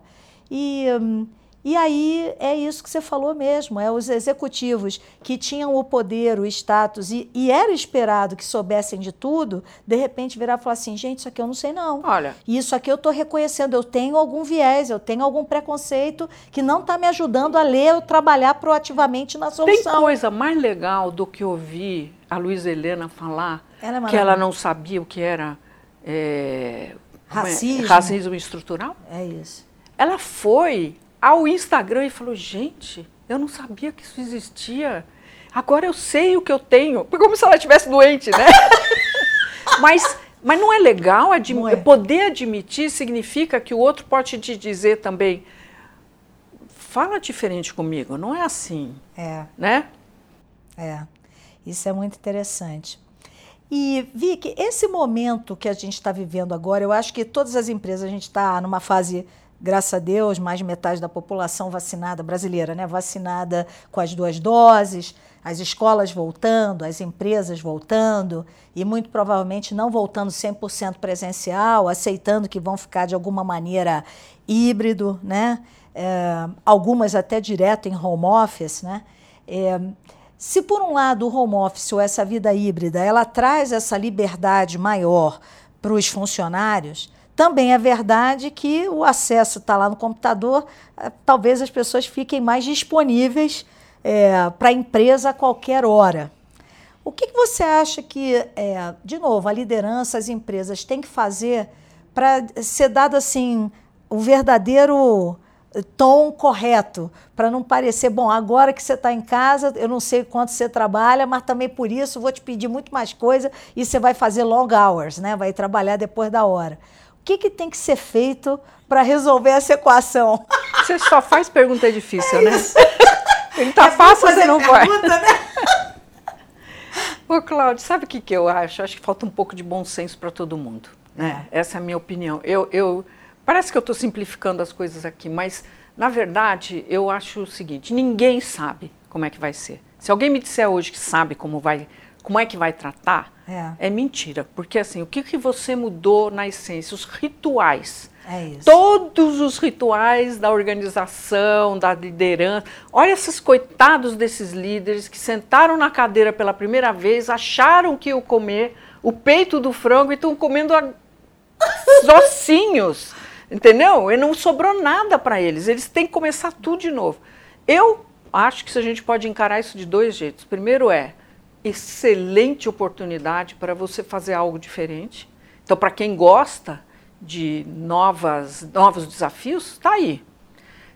E hum, e aí é isso que você falou mesmo, é os executivos que tinham o poder, o status, e, e era esperado que soubessem de tudo, de repente virar e falar assim, gente, isso aqui eu não sei não. Olha. Isso aqui eu estou reconhecendo, eu tenho algum viés, eu tenho algum preconceito que não está me ajudando a ler ou trabalhar proativamente na solução. Tem coisa mais legal do que ouvir a Luísa Helena falar ela é que ela não sabia o que era é, racismo. É, racismo estrutural? É isso. Ela foi ao Instagram e falou: gente, eu não sabia que isso existia. Agora eu sei o que eu tenho. Como se ela estivesse doente, né? mas, mas não é legal não é. poder admitir significa que o outro pode te dizer também. Fala diferente comigo, não é assim. É. Né? É. Isso é muito interessante. E, Vicky, esse momento que a gente está vivendo agora, eu acho que todas as empresas, a gente está numa fase graças a Deus, mais de metade da população vacinada brasileira, né, vacinada com as duas doses, as escolas voltando, as empresas voltando e muito provavelmente não voltando 100% presencial, aceitando que vão ficar de alguma maneira híbrido, né? É, algumas até direto em home office, né? É, se por um lado o home office ou essa vida híbrida ela traz essa liberdade maior para os funcionários, também é verdade que o acesso está lá no computador, eh, talvez as pessoas fiquem mais disponíveis é, para a empresa a qualquer hora. O que, que você acha que, é, de novo, a liderança, as empresas têm que fazer para ser dado assim o verdadeiro tom correto, para não parecer, bom, agora que você está em casa, eu não sei quanto você trabalha, mas também por isso vou te pedir muito mais coisa e você vai fazer long hours, né? Vai trabalhar depois da hora que, que tem que ser feito para resolver essa equação? Você só faz pergunta difícil, é né? Ele tá é fácil, você não vai. Né? Ô, Cláudio, sabe o que, que eu acho? Acho que falta um pouco de bom senso para todo mundo. Né? É. Essa é a minha opinião. Eu, eu, parece que eu estou simplificando as coisas aqui, mas, na verdade, eu acho o seguinte: ninguém sabe como é que vai ser. Se alguém me disser hoje que sabe como vai como é que vai tratar, é, é mentira. Porque assim, o que, que você mudou na essência? Os rituais. É isso. Todos os rituais da organização, da liderança. Olha esses coitados desses líderes que sentaram na cadeira pela primeira vez, acharam que iam comer o peito do frango e estão comendo a... os ossinhos. Entendeu? E não sobrou nada para eles. Eles têm que começar tudo de novo. Eu acho que a gente pode encarar isso de dois jeitos. Primeiro é excelente oportunidade para você fazer algo diferente. Então, para quem gosta de novas, novos desafios, está aí.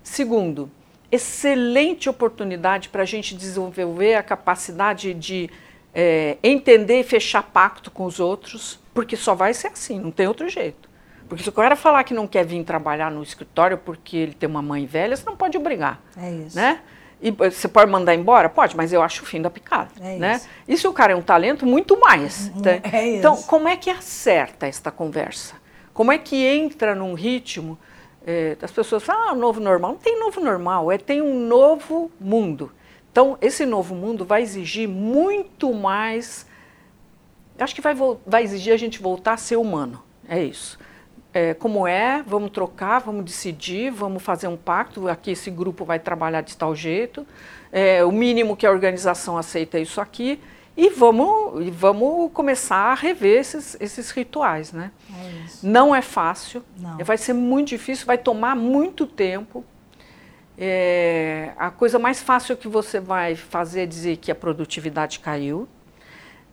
Segundo, excelente oportunidade para a gente desenvolver a capacidade de é, entender e fechar pacto com os outros, porque só vai ser assim, não tem outro jeito. Porque se o cara falar que não quer vir trabalhar no escritório porque ele tem uma mãe velha, você não pode obrigar. É isso. Né? E você pode mandar embora? Pode, mas eu acho o fim da picada. É né? Isso. e se o cara é um talento, muito mais. Uhum. Né? É então, como é que acerta esta conversa? Como é que entra num ritmo é, das pessoas falam, ah, novo normal. Não tem novo normal, é tem um novo mundo. Então, esse novo mundo vai exigir muito mais. Acho que vai, vai exigir a gente voltar a ser humano. É isso. É, como é, vamos trocar, vamos decidir, vamos fazer um pacto. Aqui esse grupo vai trabalhar de tal jeito. É, o mínimo que a organização aceita é isso aqui. E vamos, e vamos começar a rever esses, esses rituais, né? É Não é fácil, Não. vai ser muito difícil, vai tomar muito tempo. É, a coisa mais fácil que você vai fazer é dizer que a produtividade caiu.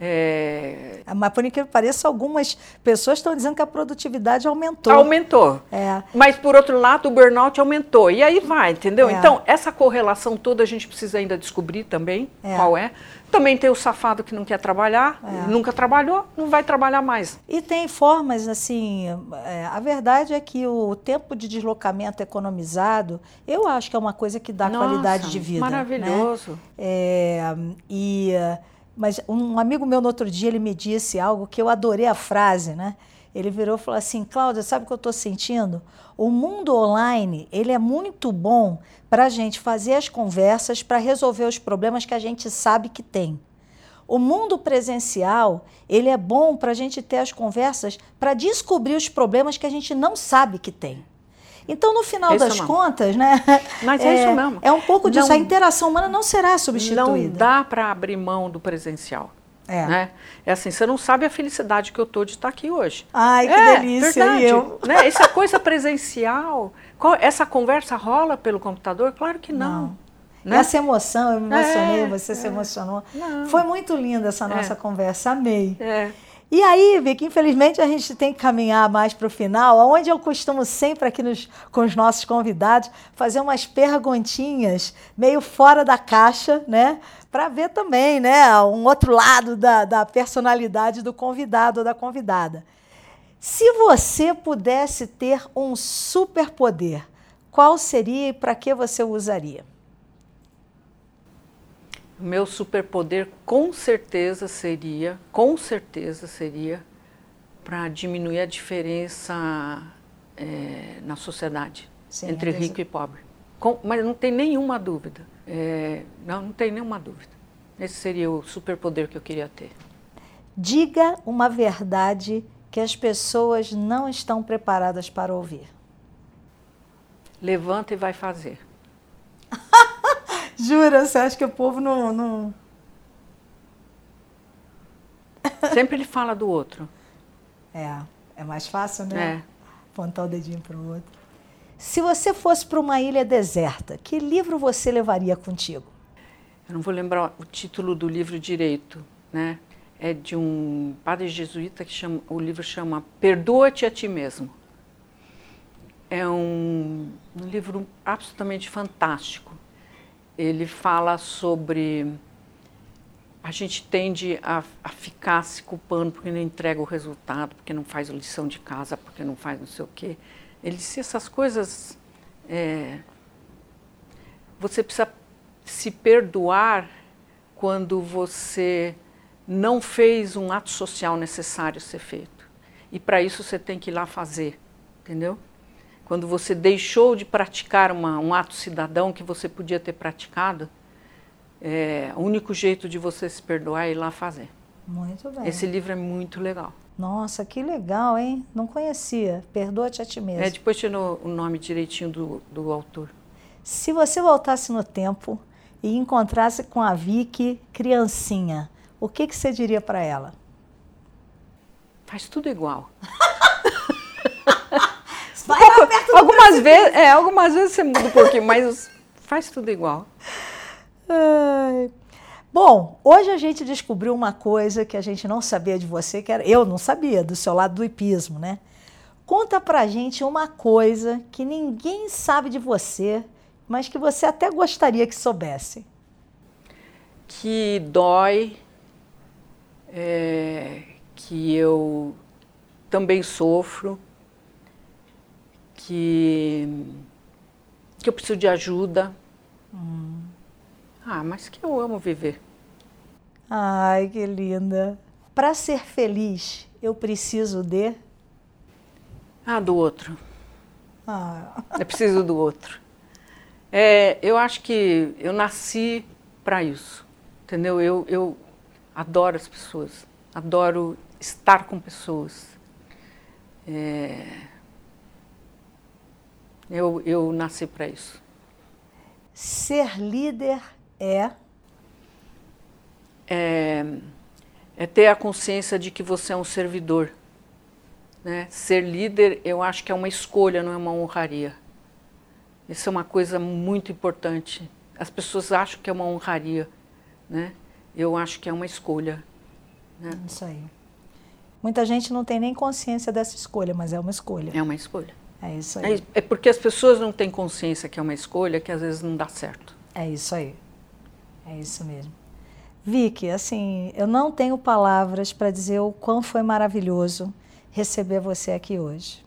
É... Mas por incrível que pareça, algumas pessoas estão dizendo que a produtividade aumentou. Aumentou. É. Mas por outro lado, o burnout aumentou. E aí vai, entendeu? É. Então, essa correlação toda a gente precisa ainda descobrir também é. qual é. Também tem o safado que não quer trabalhar, é. nunca trabalhou, não vai trabalhar mais. E tem formas, assim, é, a verdade é que o tempo de deslocamento economizado, eu acho que é uma coisa que dá Nossa, qualidade de vida. Né? Maravilhoso. Né? E mas um amigo meu no outro dia ele me disse algo que eu adorei a frase, né? Ele virou e falou assim, Cláudia, sabe o que eu estou sentindo? O mundo online ele é muito bom para a gente fazer as conversas para resolver os problemas que a gente sabe que tem. O mundo presencial ele é bom para a gente ter as conversas para descobrir os problemas que a gente não sabe que tem. Então, no final é das mesmo. contas, né? Mas é, é, isso mesmo. É um pouco disso. Não, a interação humana não será substituída. Não dá para abrir mão do presencial. É. Né? É assim, você não sabe a felicidade que eu tô de estar aqui hoje. Ai, que é, delícia. Verdade, eu. Né? Essa coisa presencial, essa conversa rola pelo computador? Claro que não. não. Né? Essa emoção, eu me emocionei, é, você se é. emocionou. Não. Foi muito linda essa nossa é. conversa, amei. É. E aí, Vicky, infelizmente a gente tem que caminhar mais para o final, onde eu costumo sempre aqui nos, com os nossos convidados fazer umas perguntinhas meio fora da caixa, né? Para ver também, né, um outro lado da, da personalidade do convidado ou da convidada. Se você pudesse ter um superpoder, qual seria e para que você usaria? Meu superpoder com certeza seria, com certeza seria para diminuir a diferença é, na sociedade Sim, entre rico e pobre. Com, mas não tem nenhuma dúvida. É, não, não tem nenhuma dúvida. Esse seria o superpoder que eu queria ter. Diga uma verdade que as pessoas não estão preparadas para ouvir. Levanta e vai fazer. Jura? Você acha que o povo não. não... Sempre ele fala do outro. É, é mais fácil, né? É. Apontar o dedinho para o outro. Se você fosse para uma ilha deserta, que livro você levaria contigo? Eu não vou lembrar o título do livro direito, né? É de um padre jesuíta que chama, o livro chama Perdoa-te a ti mesmo. É um, um livro absolutamente fantástico ele fala sobre a gente tende a, a, ficar se culpando porque não entrega o resultado, porque não faz lição de casa, porque não faz não sei o quê. Ele disse essas coisas. É, você precisa se perdoar quando você não fez um ato social necessário ser feito. E para isso você tem que ir lá fazer, entendeu? Quando você deixou de praticar uma, um ato cidadão que você podia ter praticado, é, o único jeito de você se perdoar é ir lá fazer. Muito bem. Esse livro é muito legal. Nossa, que legal, hein? Não conhecia. Perdoa-te a ti mesmo. É, depois tinha o nome direitinho do, do autor. Se você voltasse no tempo e encontrasse com a Vicky criancinha, o que, que você diria para ela? Faz tudo igual. Vai lá perto algumas vezes, é, algumas vezes você muda um pouquinho, mas faz tudo igual. Ai. Bom, hoje a gente descobriu uma coisa que a gente não sabia de você, que era, eu não sabia, do seu lado do hipismo, né? Conta pra gente uma coisa que ninguém sabe de você, mas que você até gostaria que soubesse. Que dói, é, que eu também sofro, que, que eu preciso de ajuda. Hum. Ah, mas que eu amo viver. Ai, que linda. Para ser feliz, eu preciso de. Ah, do outro. Ah. Eu preciso do outro. É, eu acho que eu nasci para isso, entendeu? Eu, eu adoro as pessoas, adoro estar com pessoas. É, eu, eu nasci para isso. Ser líder é? é? É ter a consciência de que você é um servidor. Né? Ser líder, eu acho que é uma escolha, não é uma honraria. Isso é uma coisa muito importante. As pessoas acham que é uma honraria, né? Eu acho que é uma escolha. Né? Isso aí. Muita gente não tem nem consciência dessa escolha, mas é uma escolha. É uma escolha. É isso aí. É, é porque as pessoas não têm consciência que é uma escolha que às vezes não dá certo. É isso aí. É isso mesmo. Vicky, assim, eu não tenho palavras para dizer o quão foi maravilhoso receber você aqui hoje.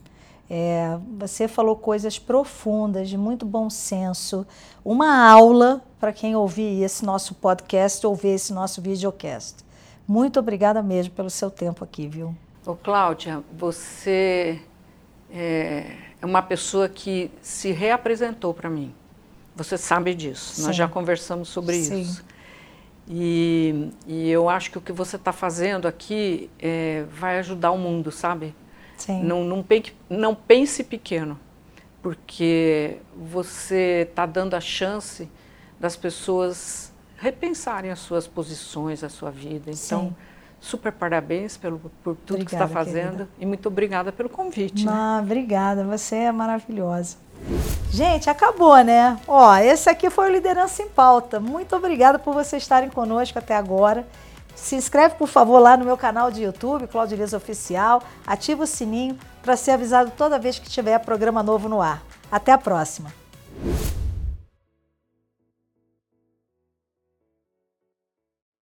É, você falou coisas profundas, de muito bom senso, uma aula para quem ouvir esse nosso podcast ou ver esse nosso videocast. Muito obrigada mesmo pelo seu tempo aqui, viu? Ô, Cláudia, você é, é uma pessoa que se reapresentou para mim. Você sabe disso, Sim. nós já conversamos sobre Sim. isso. E, e, eu acho que o que você está fazendo aqui é, vai ajudar o mundo, sabe? Sim. Não, não, pense, não pense pequeno, porque você está dando a chance das pessoas repensarem as suas posições, a sua vida. Então, Sim. Super parabéns pelo, por tudo obrigada, que está fazendo querida. e muito obrigada pelo convite. Não, né? Obrigada, você é maravilhosa. Gente, acabou, né? Ó, esse aqui foi o Liderança em Pauta. Muito obrigada por vocês estarem conosco até agora. Se inscreve, por favor, lá no meu canal de YouTube, Claudio Liza Oficial. Ativa o sininho para ser avisado toda vez que tiver programa novo no ar. Até a próxima!